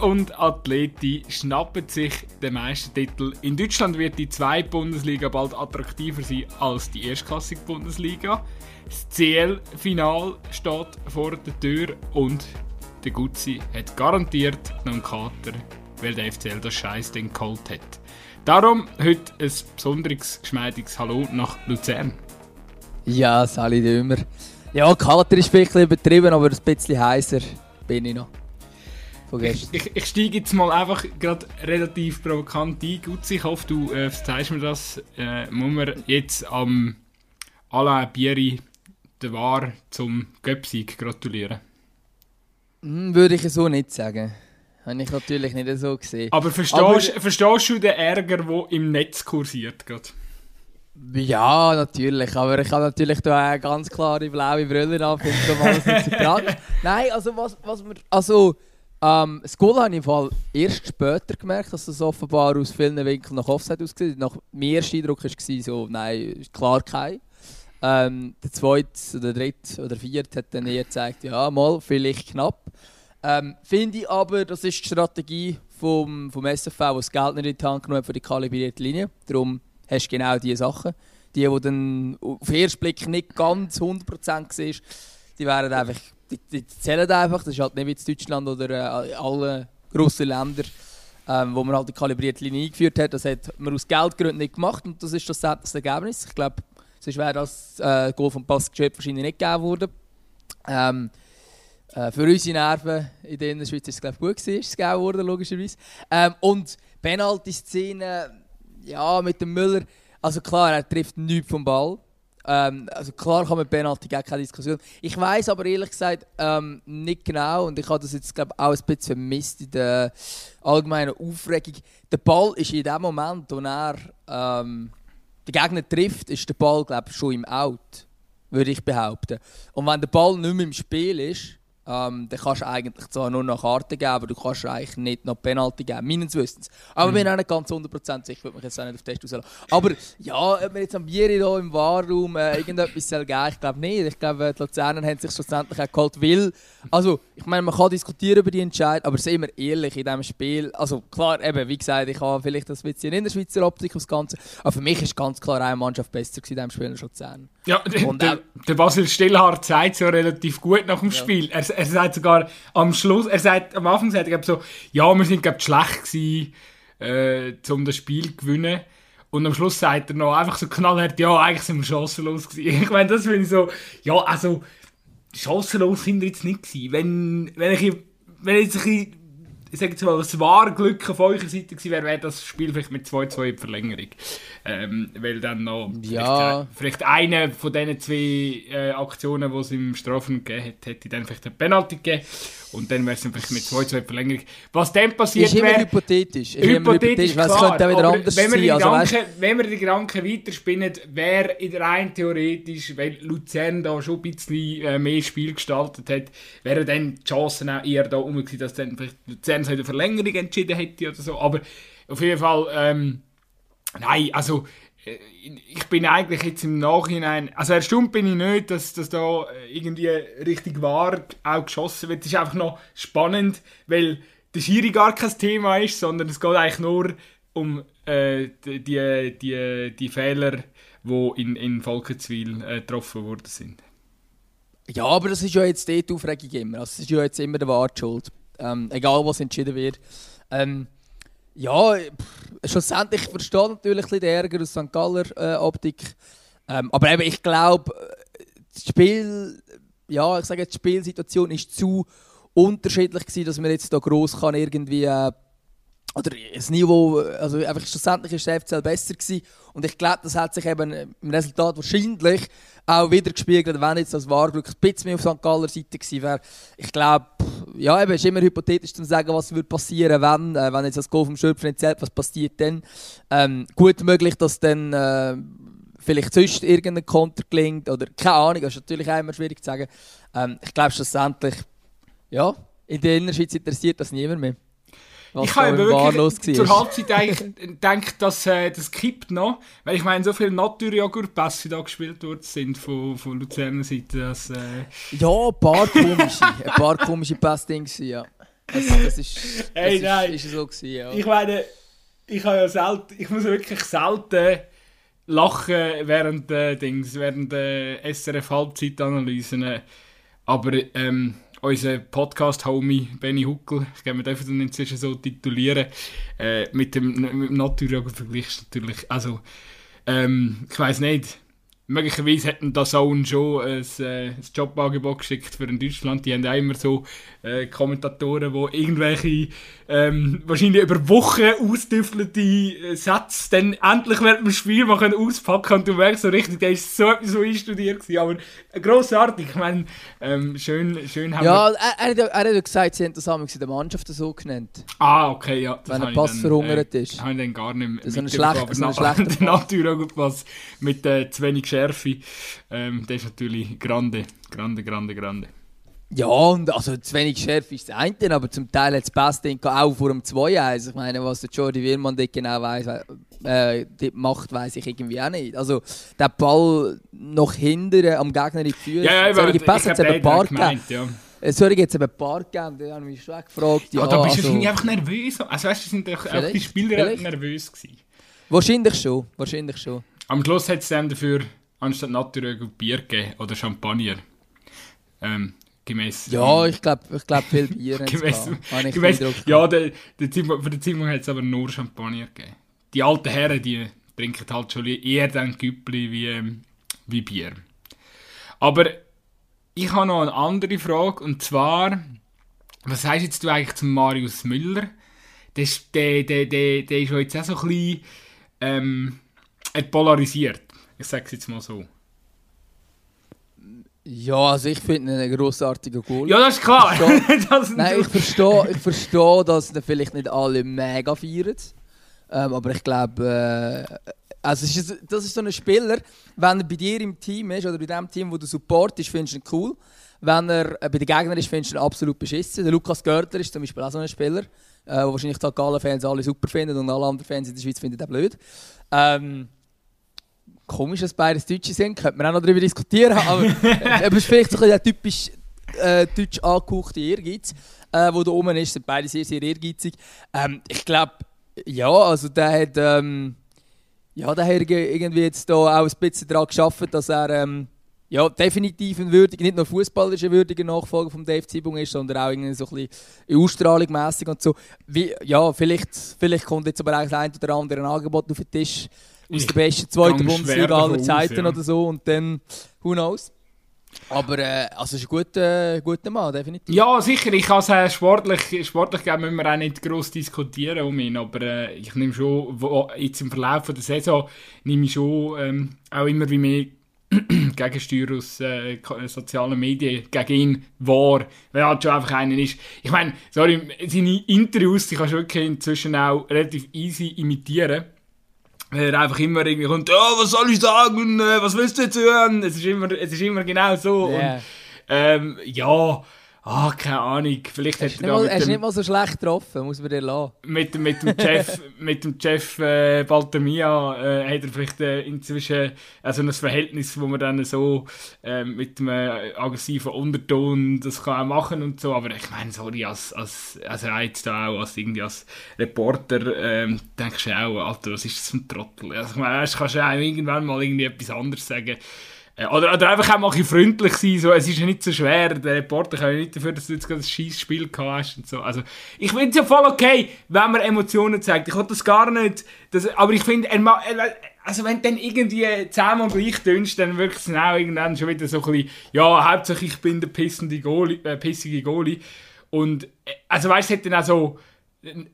und Athleti schnappen sich den Meistertitel. In Deutschland wird die zweite Bundesliga bald attraktiver sein als die erstklassige Bundesliga. Das CL-Final steht vor der Tür und der Gutzi hat garantiert noch einen Kater, weil der FCL das Scheißding geholt hat. Darum heute ein besonderes, geschmeidiges Hallo nach Luzern. Ja, Sali Dömer. Ja, Kater ist vielleicht übertrieben, aber ein bisschen heißer bin ich noch. Ich, ich, ich steige jetzt mal einfach gerade relativ provokant ein. Gutzi, ich hoffe, du äh, verzeihst mir das. Äh, muss man jetzt am Alain Bieri der War zum Göpsieg gratulieren? Hm, würde ich so nicht sagen. Habe ich natürlich nicht so gesehen. Aber verstehst, Aber, verstehst du den Ärger, der im Netz kursiert? Grad? Ja, natürlich. Aber ich habe natürlich da eine ganz klare blaue Brille an, finde ich alles nicht so tragisch. Nein, also was, was wir... Also, ähm, das Goal habe ich im Fall erst später gemerkt, dass es offenbar aus vielen Winkeln nach Offset aussieht. Nach mein erster Eindruck war so, nein, klar kein. Ähm, der zweite oder dritte oder vierte hat dann eher gezeigt, ja, mal, vielleicht knapp. Ähm, Finde ich aber, das ist die Strategie vom, vom SFV, der das Geld nicht in die Hand genommen hat für die kalibrierte Linie. Darum hast du genau diese Sachen. Die, die dann auf den ersten Blick nicht ganz 100% siehst, die werden einfach, die, die zählen einfach. Das ist halt nicht wie in Deutschland oder äh, alle grossen Länder, ähm, wo man halt die kalibrierte Linie eingeführt hat. Das hat man aus Geldgründen nicht gemacht und das ist das, das Ergebnis. Ich glaube, Sonst wäre das äh, Goal vom Passgeschöpf wahrscheinlich nicht gegeben worden. Ähm, äh, für unsere Nerven in der Schweiz ist es glaube gut gewesen, ist es gegeben worden, logischerweise. Ähm, und Penalty-Szene, ja, mit dem Müller, also klar, er trifft nichts vom Ball. Ähm, also klar kann man Penalty geben, keine Diskussion. Ich weiß aber ehrlich gesagt ähm, nicht genau und ich habe das jetzt glaube auch ein bisschen vermisst in der allgemeinen Aufregung. Der Ball ist in dem Moment, wo er ähm, der Gegner trifft, ist der Ball glaub, schon im Out, würde ich behaupten. Und wenn der Ball nicht mehr im Spiel ist, ähm, dann kannst du eigentlich zwar nur noch Karten geben, aber du kannst eigentlich nicht noch Penalty geben, meines Wissens. Aber mhm. ich bin auch nicht ganz 100% sicher, würde mich jetzt auch nicht auf den Test rauslassen. Aber ja, ob wir jetzt am Bieri hier im Wahrraum äh, irgendetwas soll geben, ich glaube nicht. Ich glaube, die Luzerner haben sich schlussendlich auch geholt, weil, also, ich meine, man kann diskutieren über die Entscheidung, aber seien wir ehrlich, in diesem Spiel, also klar, eben, wie gesagt, ich habe vielleicht das bisschen in der Schweizer Optik das Ganze, aber für mich ist ganz klar eine Mannschaft besser in diesem Spiel als Luzern. Ja, und, der, der Basil Stillhardt sagt es ja relativ gut nach dem ja. Spiel. Er, er sagt sogar am Schluss, er sagt, am Anfang sagt er so, ja, wir sind glaube schlecht gewesen, äh, um das Spiel zu gewinnen. Und am Schluss sagt er noch einfach so knallhart, ja, eigentlich sind wir chancenlos gewesen. Ich meine, das finde ich so, ja, also, chancenlos sind wir jetzt nicht gewesen. Wenn, wenn ich, wenn jetzt ein ich sage jetzt mal, das wahre Glück auf eurer Seite gewesen wäre, wäre das Spiel vielleicht mit 2-2 in Verlängerung. Ähm, weil dann noch ja. vielleicht, vielleicht eine von diesen zwei äh, Aktionen, die es im Strafen gegeben hat, hätte dann vielleicht eine Penalty gegeben. Und dann wäre es vielleicht mit 2-2 Verlängerung. Was dann passiert wäre... Ist immer hypothetisch. Ist hypothetisch, immer hypothetisch klar. Könnte auch wieder anders wenn, wir sein, also, Gedanken, weißt... wenn wir die Gedanken weiterspinnen, wäre in der rein theoretisch, weil Luzern da schon ein bisschen äh, mehr Spiel gestaltet hat, wären dann die Chancen auch eher da um dass dann vielleicht Luzern so eine Verlängerung entschieden hätte oder so. Aber auf jeden Fall, ähm, nein, also äh, ich bin eigentlich jetzt im Nachhinein, also erstaunt bin ich nicht, dass, dass da äh, irgendwie richtig wahr auch geschossen wird. Es ist einfach noch spannend, weil der Schiri gar kein Thema ist, sondern es geht eigentlich nur um äh, die, die, die Fehler, die in, in Volkenswil äh, getroffen worden sind. Ja, aber das ist ja jetzt die Aufregung immer. Also, es ist ja jetzt immer der Wart schuld. Ähm, egal, was entschieden wird. Ähm, ja, pff, schlussendlich verstehe ich natürlich den Ärger aus St. Galler äh, Optik. Ähm, aber eben, ich glaube, das Spiel, ja, ich sage die Spielsituation ist zu unterschiedlich gewesen, dass man jetzt da groß kann irgendwie äh, oder das Niveau, also einfach schlussendlich ist der FCL besser gewesen. und ich glaube, das hat sich eben im Resultat wahrscheinlich auch wieder gespiegelt, wenn jetzt das Wahrglück ein bisschen mehr auf St. Galler Seite gewesen wäre. Ich glaube, ja, eben, ist immer hypothetisch zu sagen, was würde passieren, wenn, äh, wenn jetzt das Goal vom Schöpfer nicht zählt, was passiert dann. Ähm, gut möglich, dass dann äh, vielleicht sonst irgendein Konter gelingt oder keine Ahnung, das ist natürlich auch immer schwierig zu sagen. Ähm, ich glaube schlussendlich, ja, in der Innerschweiz interessiert das niemand mehr ich habe wirklich zur Halbzeit eigentlich gedacht, dass äh, das kippt noch, weil ich meine, so viele Naturjoghurt-Pässe da gespielt worden sind von, von Luzerner Seite, dass... Äh ja, ein paar komische, ein paar komische Pässe-Dings, ja. Das, das ist, hey, das nein. Ist, ist so gewesen, ja. Ich meine, ich habe ja selten, ich muss wirklich selten lachen während äh, Dings, während der äh, SRF Halbzeitanalysen. Aber ähm, unser Podcast-Homie Benny Huckel, ich glaube, wir dürfen ihn inzwischen so titulieren, äh, mit dem, mit dem Naturjoga-Vergleich natürlich, also, ähm, ich weiß nicht, möglicherweise hätten da Zone schon ein, äh, ein Jobangebot geschickt für Deutschland. Die haben ja immer so äh, Kommentatoren, die irgendwelche ähm, wahrscheinlich über Wochen ausdüffelte äh, Sätze dann endlich während dem Spiel mal auspacken und du merkst so richtig, der ist so etwas so einstudiert gewesen. Aber grossartig, ich meine, ähm, schön, schön haben Ja, wir... er, er, er hat ja gesagt, sie haben das in der Mannschaft so genannt. Ah, okay, ja. Wenn ein Pass verhungert äh, ist. Habe ich dann gar nicht mehr so eine schlechte, so eine schlechte Natürlich Pass mit äh, zu wenig Schärfe. Ähm, das ist natürlich grande, grande, grande, grande. Ja, und also zu wenig Schärfe ist das eine, aber zum Teil hat das Beste auch vor dem 2-1. Ich meine, was der Jordi Wirmann dort genau weiss, äh, macht, weiß ich irgendwie auch nicht. Also der Ball noch hinten am Gegner in die Füße. Ja, ja, solche Pässe hat es eben paar gegeben. Ja. Äh, sorry, jetzt eben ein paar gegeben, da habe ich mich schon gefragt. Ja, ja da bist also, du einfach nervös. Also weißt du, sind auch, auch die Spieler nervös gewesen. Wahrscheinlich schon, wahrscheinlich schon. Am Schluss hat es dann dafür anstatt Naturöl Bier gegeben oder Champagner. Ähm, Gemäß. Ja, ich glaube, ich glaub, viel Bier. gemäß, gemäß, ja, der, der Simon, für den Simon hat es aber nur Champagner gegeben. Die alten Herren, die trinken halt schon eher dann Güppli wie, ähm, wie Bier. Aber ich habe noch eine andere Frage und zwar, was sagst jetzt du eigentlich zum Marius Müller? Der, der, der, der, der ist jetzt auch so ein bisschen ähm, polarisiert. Ich sage es jetzt mal so. Ja, also ich finde ihn einen grossartigen Goal. Ja, das ist klar. Ich das Nein, ich verstehe, ich verstehe, dass vielleicht nicht alle mega feiern. Ähm, aber ich glaube, äh, also ist, das ist so ein Spieler, wenn er bei dir im Team ist oder bei dem Team, wo du supportest, findest du ihn cool. Wenn er äh, bei den Gegnern ist, findest du ihn absolut beschissen. Der Lukas Görtler ist zum Beispiel auch so ein Spieler, äh, wo wahrscheinlich die Gala-Fans alle super finden und alle anderen Fans in der Schweiz finden ihn blöd. Ähm, komisch, dass beides Deutsche sind, könnte man auch noch darüber diskutieren, aber, aber es ist vielleicht so ein typisch äh, deutsch angehauchte Ehrgeiz, äh, wo da oben ist, sind beide sehr, sehr ehrgeizig. Ähm, ich glaube, ja, also der hat, ähm, ja, der hat irgendwie jetzt da auch ein bisschen daran geschafft, dass er ähm, ja, definitiv ein würdiger, nicht nur ein würdiger Nachfolger von Dave Zibung ist, sondern auch irgendwie so ein bisschen Ausstrahlung und so. Wie, ja, vielleicht, vielleicht kommt jetzt aber auch ein oder andere Angebot auf den Tisch, aus der besten zweiten Bundesliga aller Zeiten ja. oder so und dann, who knows. Aber äh, also ist ein guter, guter Mann, definitiv. Ja, sicher. Ich kann es sportlich, sportlich müssen wir auch nicht gross diskutieren um ihn, aber äh, ich nehme schon, wo, jetzt im Verlauf der Saison, nehme ich schon ähm, auch immer wie mehr Gegensteuer aus äh, sozialen Medien gegen ihn wahr, weil er halt schon einfach einer ist. Ich meine, sorry, seine Interviews, die kannst du wirklich inzwischen auch relativ easy imitieren weil er einfach immer irgendwie kommt, oh, was soll ich sagen, äh, was willst du jetzt hören? Es ist immer, es ist immer genau so. Yeah. Und, ähm, ja, Ah, keine Ahnung. Vielleicht hat er mal, Hast du nicht mal so schlecht getroffen, muss man dir lassen. Mit, mit dem Chef, mit dem Chef äh, Baltermia äh, hat er vielleicht äh, inzwischen also ein Verhältnis, wo man dann so äh, mit einem aggressiven Unterton das kann auch machen und so. Aber ich meine, sorry, als, als, als Reiz da auch, als irgendwie als Reporter, ähm, denkst du auch, Alter, was ist das für ein Trottel? Also ich meine, kannst du auch irgendwann mal irgendwie etwas anderes sagen. Äh, oder, oder einfach auch mal ein freundlich sein. So. Es ist ja nicht so schwer. Der Reporter kann ja nicht dafür, dass du jetzt gerade ein scheiß Spiel hast und so. Also, ich finde es ja voll okay, wenn man Emotionen zeigt. Ich will das gar nicht. Das, aber ich finde, also wenn du dann irgendwie zehnmal gleich tönst, dann wirkt es dann auch irgendwann schon wieder so ein bisschen, ja, hauptsächlich ich bin der pissende Goalie, äh, pissige Goalie. Und, äh, also weißt du, dann auch so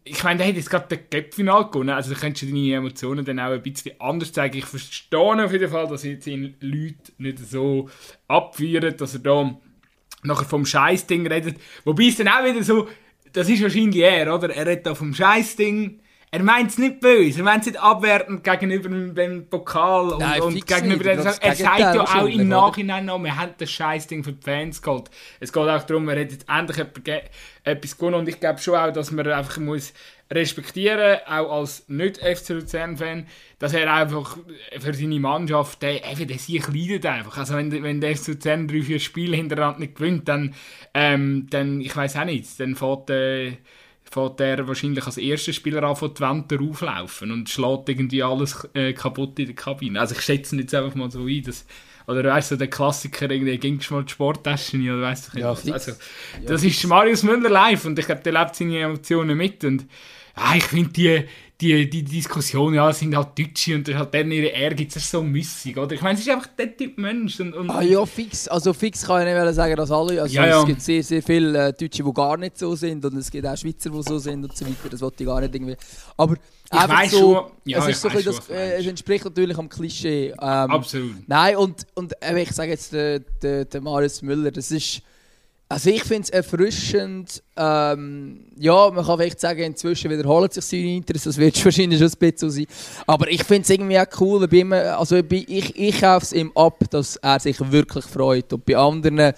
ich meine, hat jetzt gerade den Cup-Final gewonnen, also da könntest du deine Emotionen dann auch ein bisschen anders zeigen. Ich verstehe auf jeden Fall, dass jetzt ihn Leute nicht so abführen, dass er da nachher vom Scheißding redet. Wobei es dann auch wieder so, das ist wahrscheinlich er, oder? Er redet da vom Scheißding er meint es nicht böse, er meint es nicht abwertend gegenüber dem Pokal und, Nein, und gegenüber dem, Er sagt ja auch im Nachhinein noch, wir haben das Scheißding für die Fans geholt. Es geht auch darum, er hat jetzt endlich etwas gewonnen und ich glaube schon auch, dass man einfach muss respektieren, auch als nicht-FC Luzern-Fan, dass er einfach für seine Mannschaft, der, der, der sich leidet einfach. Also wenn, wenn der FC Luzern drei, vier Spiele hintereinander nicht gewinnt, dann, ähm, dann ich weiß auch nicht, dann fährt, äh, fährt er wahrscheinlich als erster Spieler an von die Wände auflaufen und schlägt irgendwie alles äh, kaputt in der Kabine. Also ich schätze jetzt einfach mal so ein, dass oder weißt du, der Klassiker, irgendwie gingst du mal die Sporttasche oder weißt du ja, was. Also, das ja, ist Marius Müller live und ich glaube, der lebt seine Emotionen mit und ja, ich finde die, die, die Diskussion, ja, sind halt Deutsche und halt dann ihre Ehrgeiz ist so müssig, oder? Ich meine, es ist einfach der Typ Mensch. Und, und ah ja, fix. Also fix kann ich nicht sagen, dass alle, also ja, ja. es gibt sehr, sehr viele äh, Deutsche, die gar nicht so sind und es gibt auch Schweizer, die so sind und so weiter, das wollte ich gar nicht irgendwie. Aber ich weiß so, schon, ja, es, ist so das, schon, äh, es entspricht natürlich am Klischee. Ähm, Absolut. Nein, und, und äh, ich sage jetzt, der, der, der Marius Müller, das ist also ich finde es erfrischend. Ähm, ja, man kann vielleicht sagen, inzwischen wiederholt sich seine Interesse, das wird wahrscheinlich schon ein bisschen sein. Aber ich finde es irgendwie auch cool, bei ihm, also ich, ich, ich kaufe es ihm ab, dass er sich wirklich freut. Und bei anderen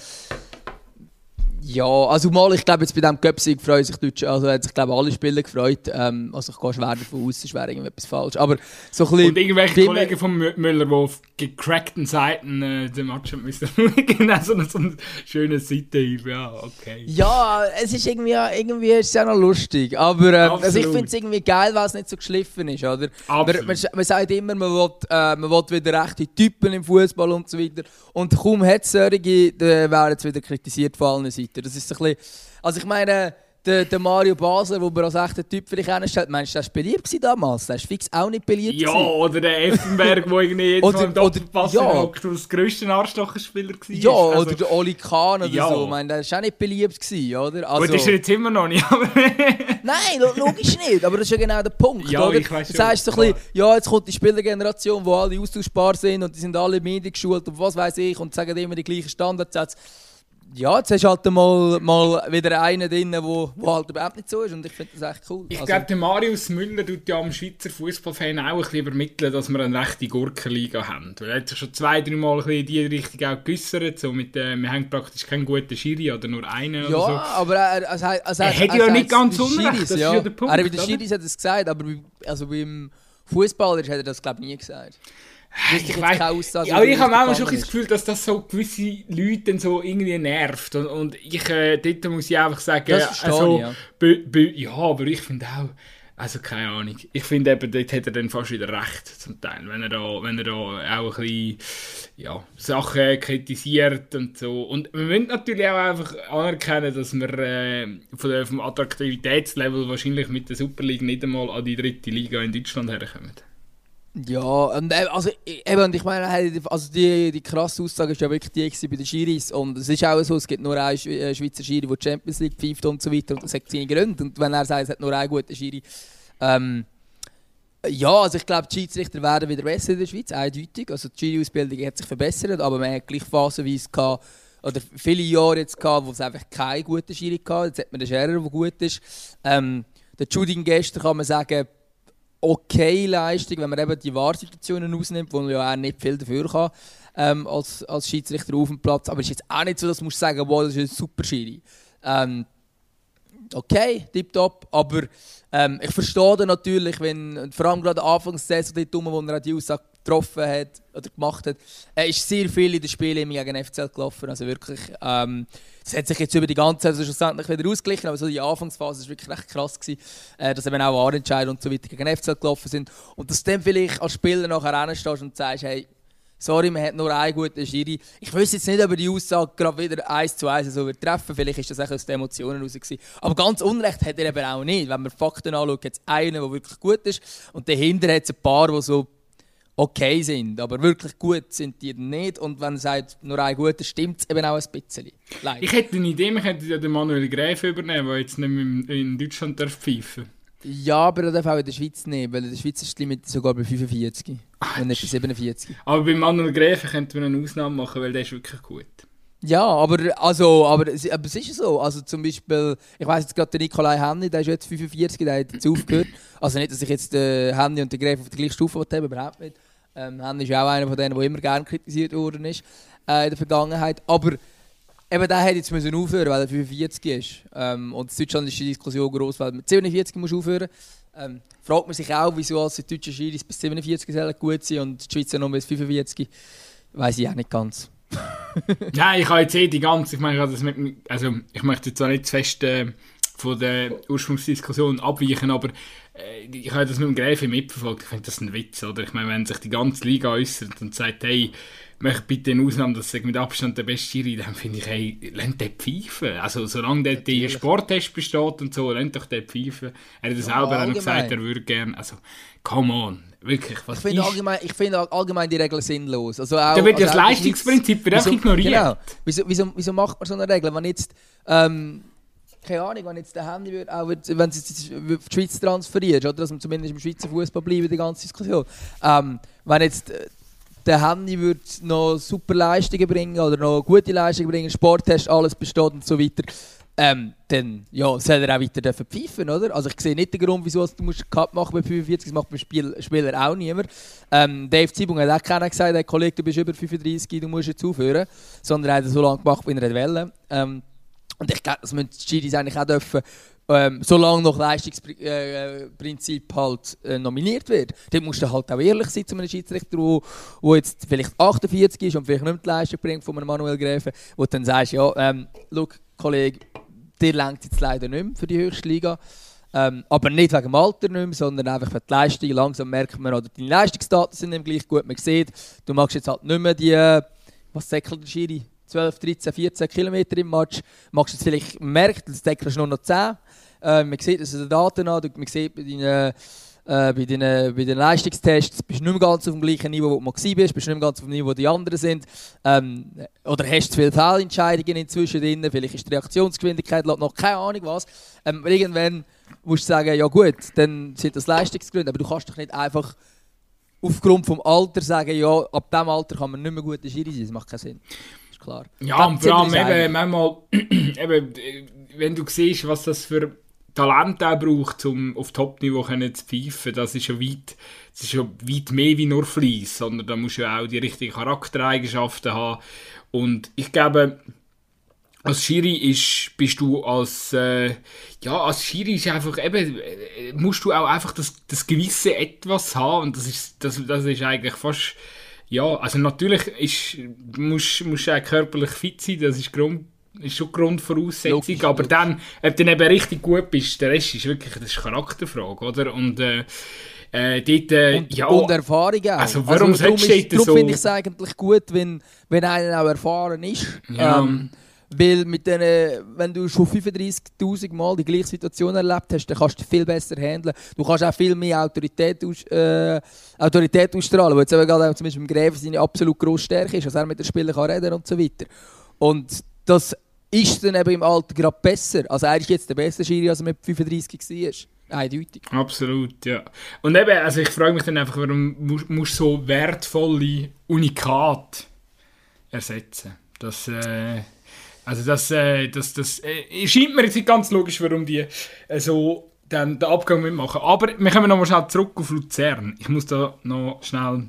ja, also mal, ich glaube jetzt bei diesem Göpsig freuen sich Deutsche, also hat sich glaube alle Spieler gefreut. Ähm, also ich gehe schwer davon aus, es wäre irgendetwas falsch. Aber so ein bisschen... Und irgendwelche Kollegen von Müller, die auf gecrackten Seiten äh, den Match haben müssen genau, so, eine, so eine schöne Seite ja, okay. Ja, es ist irgendwie, irgendwie ist es ja noch lustig, aber äh, also ich finde es irgendwie geil, weil es nicht so geschliffen ist, oder? Man, man, man, sagt immer, man will, äh, man will wieder rechte Typen im Fußball und so weiter und kaum hat es solche, dann werden jetzt wieder kritisiert von allen Seiten. Das ist ein bisschen, also ich meine, der, der Mario Basler, den man als echter Typ vielleicht kennenstellt, meinst du, der war beliebt damals? Der war fix auch nicht beliebt. Ja, oder der Effenberg, der irgendwie jetzt oder, im Doppelpass ja. das grösste Arschlochspieler war. Ja, also, oder der Oli Kahn oder ja. so. Ich meine, der war auch nicht beliebt, gewesen, oder? Also, Gut, ist er jetzt immer noch nicht. Nein, logisch nicht, aber das ist ja genau der Punkt, ja, oder? Ich weiss das heißt so ein bisschen, ja, jetzt kommt die Spielergeneration, wo alle austauschbar sind und die sind alle mediengeschult und was weiß ich und sagen immer die gleichen Standardsätze ja, jetzt hast du halt mal, mal wieder einen drin, der wo, wo halt überhaupt nicht so ist und ich finde das echt cool. Ich also, glaube, der Marius Müller tut ja am Schweizer Fußballfan auch ein bisschen übermitteln, dass wir eine rechte Gurkenliga haben. Weil er hat sich schon zwei, drei Mal ein in diese Richtung auch geäussert, so mit, äh, wir haben praktisch keinen guten Schiri oder nur einen ja, oder so. aber er, also, also, er, hätte ja nicht ganz unrecht, Schiris, das ja. ist ja der Punkt. Er, bei den Schiris hat er es gesagt, aber bei, also beim Fußballer hat er das glaube ich nie gesagt. Ich, ich weiß, Aussage, ja, ich habe manchmal schon das Gefühl, dass das so gewisse Leute so irgendwie nervt. Und, und ich, äh, dort muss ich einfach sagen, also, ja. ja, aber ich finde auch, also keine Ahnung, ich finde eben, dort hat er dann fast wieder recht zum Teil, wenn er da, wenn er da auch ein bisschen, ja, Sachen kritisiert und so. Und wir müssen natürlich auch einfach anerkennen, dass wir äh, von der, vom Attraktivitätslevel wahrscheinlich mit der Super League nicht einmal an die dritte Liga in Deutschland herkommen. Ja, und äh, also, eben, ich meine, also die, die krasse Aussage war ja wirklich die bei den Schiris. Und es ist auch so, es gibt nur einen äh, Schweizer Schiri, der Champions League pfeift und so weiter. Und das hat seine Gründe. Und wenn er sagt, es hat nur einen guten Schiri. Ähm, ja, also ich glaube, die Schiedsrichter werden wieder besser in der Schweiz, eindeutig. Also die Schiri-Ausbildung hat sich verbessert, aber man hat gleich phasenweise gehabt, oder viele Jahre jetzt gehabt, wo es einfach keinen guten Schiri gab. Jetzt hat man den Scherer, der gut ist. Ähm, der Judin gestern kann man sagen, okay Leistung, wenn man eben die Wahrsituationen ausnimmt, wo ja auch nicht viel dafür kann ähm, als, als Schiedsrichter auf dem Platz. Aber es ist jetzt auch nicht so, dass du sagen wow, das ist ein super Schiri. Ähm, okay, tipptopp, aber ähm, ich verstehe natürlich, wenn, vor allem gerade Anfangssaison, dort wo er die Aussage getroffen hat oder gemacht hat, er ist sehr viel in den Spielen gegen FCL gelaufen, also wirklich, ähm, es hat sich jetzt über die ganze Zeit schlussendlich wieder ausgeglichen, aber so die Anfangsphase war wirklich recht krass, gewesen, äh, dass eben auch Ahrentscheid und so weiter gegen FCL gelaufen sind und dass du dann vielleicht als Spieler nachher reinstehst und sagst, hey, sorry, man hat nur einen guten Schiri. Ich weiß jetzt nicht, ob die Aussage gerade wieder eins zu eins so wird treffen Vielleicht ist das auch aus den Emotionen raus. Gewesen. Aber ganz Unrecht hat er eben auch nicht. Wenn man Fakten anschaut, hat es einen, der wirklich gut ist. Und dahinter hat es ein paar, die so okay sind. Aber wirklich gut sind die nicht. Und wenn er sagt, nur ein guter, stimmt es eben auch ein bisschen. Leider. Ich hätte eine Idee, man könnte ja den Manuel Gräfe übernehmen, der jetzt nicht mehr in Deutschland pfeifen darf. Ja, aber er darf auch in der Schweiz nehmen, weil in der Schweiz ist das Limit sogar bei 45 Ach, und nicht bei 47. Aber bei Manuel Gräfe könnte man eine Ausnahme machen, weil der ist wirklich gut. Ja, aber, also, aber, aber es ist so. Also zum Beispiel, ich weiss jetzt gerade der Nikolai Henny, der ist jetzt 45, der hat jetzt aufgehört. Also nicht, dass ich jetzt den Henny und den Gräfe auf der gleichen Stufe habe, überhaupt nicht. Ähm, Henny ist auch einer von denen, der immer gerne kritisiert worden ist äh, in der Vergangenheit. Aber Eben, der hätte jetzt müssen aufhören weil er 45 ist. Ähm, und in Deutschland ist die Diskussion groß, weil mit 47 muss aufhören. Ähm, fragt man sich auch, wieso als die deutschen Schiris bis 47 sollen gut sein und die Schweizer nur bis 45. Weiß ich auch nicht ganz. Nein, ich habe jetzt eh die ganze, ich meine, das mit, also ich möchte jetzt auch nicht zu fest äh, von der Ursprungsdiskussion abweichen, aber ich habe das mit dem Gräfe mitverfolgt, ich finde das ein Witz, oder? Ich meine, wenn sich die ganze Liga äußert und sagt, hey, möchte bitte eine Ausnahme, dass mit Abstand der beste Schiri, dann finde ich, hey, lernt den pfeifen. Also solange der, der Sporttest besteht und so, lernt doch den pfeifen. Er hat das ja, selber auch noch gesagt, er würde gerne, also come on. Wirklich, was ich finde allgemein, find allgemein die Regeln sinnlos. Also auch, da wird also das Leistungsprinzip wird einfach ignoriert. Genau. Wieso, wieso, wieso macht man so eine Regel? Wenn jetzt, ähm, keine Ahnung, wenn jetzt der Handy wird, auch wenn es die Schweiz transferiert, oder dass man zumindest im Schweizer Fußball bleiben, die ganze Diskussion. Ähm, wenn jetzt äh, der Handy wird noch super Leistungen bringen oder noch gute Leistungen bringen, Sporttest, alles besteht und so weiter, ähm, dann ja, soll er auch weiter pfeifen, oder? Also ich sehe nicht den Grund, wieso du musst Cut machen bei 45, das macht beim Spiel, Spieler auch niemand. Ähm, Dave Zibung hat auch keiner gesagt, der Kollege, du bist über 35, du musst jetzt aufhören, sondern er hat es so lange gemacht, wie er wollte. Ähm, und ich glaube, das müssen die Schiris eigentlich auch dürfen, ähm, solange noch Leistungsprinzip äh, halt äh, nominiert wird. Dort musst du halt auch ehrlich sein zu einem Schiedsrichter, der jetzt vielleicht 48 ist und vielleicht nicht die Leistung bringt von einem Manuel Gräfe, wo du dann sagst, ja, ähm, look, Kollege, dir längt jetzt leider nicht mehr für die höchste Liga. Ähm, aber nicht wegen dem Alter nicht mehr, sondern einfach für die Leistung. Langsam merkt man, oder deine Leistungsdaten sind nicht gleich gut. Man sieht, du machst jetzt halt nicht mehr die, äh, was säckelt der Schiri, 12, 13, 14 Kilometer im Match. Machst jetzt vielleicht, merkt, das deckelst nur noch 10. Äh, man sieht das in den Daten an, man sieht bei deinen äh, bei, den, bei den Leistungstests bist du nicht mehr ganz auf dem gleichen Niveau, wo du mal bist, bist du nicht mehr ganz auf dem Niveau, wo die anderen sind. Ähm, oder hast du zu viele Fehlentscheidungen inzwischen drin, vielleicht ist die Reaktionsgeschwindigkeit noch keine Ahnung was. Ähm, irgendwann musst du sagen, ja gut, dann sind das Leistungsgründe, aber du kannst doch nicht einfach aufgrund vom Alter sagen, ja, ab diesem Alter kann man nicht mehr gute Schiri sein, das macht keinen Sinn. Das klar. Ja, und vor allem eben, manchmal, eben, wenn du siehst, was das für Talent auch braucht, um auf Top-Niveau zu pfeifen, das ist ja weit, das ist ja weit mehr wie nur Fleiss, sondern da musst du ja auch die richtigen Charaktereigenschaften haben. Und ich glaube, als Schiri ist, bist du als, äh, ja, als Schiri ist einfach eben, äh, musst du auch einfach das, das gewisse Etwas haben und das ist, das, das ist eigentlich fast, ja, also natürlich ist, musst, musst du körperlich fit sein, das ist Grund, ist schon Grundvoraussetzung, logisch, aber logisch. dann, ob du eben richtig gut bist, der Rest ist wirklich, das ist Charakterfrage, oder? Und, äh, äh, dort, äh, und, ja, und Erfahrung auch. Also warum also, darum ist, darum so? finde ich es eigentlich gut, wenn, wenn einer auch erfahren ist. Ja. Ähm, weil mit denen, wenn du schon 35'000 Mal die gleiche Situation erlebt hast, dann kannst du viel besser handeln. Du kannst auch viel mehr Autorität, aus, äh, Autorität ausstrahlen, weil jetzt eben gerade zum Beispiel im Gräfen seine absolut grosse Stärke ist, dass er mit den Spielern kann reden und so weiter. Und das ist dann eben im Alter gerade besser. Also er ist jetzt der beste Schiri, als er mit 35 war. Eindeutig. Absolut, ja. Und eben, also ich frage mich dann einfach, warum musst du so wertvolle Unikate ersetzen? Das, äh, also das, äh, das, das äh, scheint mir jetzt nicht ganz logisch, warum die äh, so dann den Abgang mitmachen. Aber wir kommen nochmal schnell zurück auf Luzern. Ich muss da noch schnell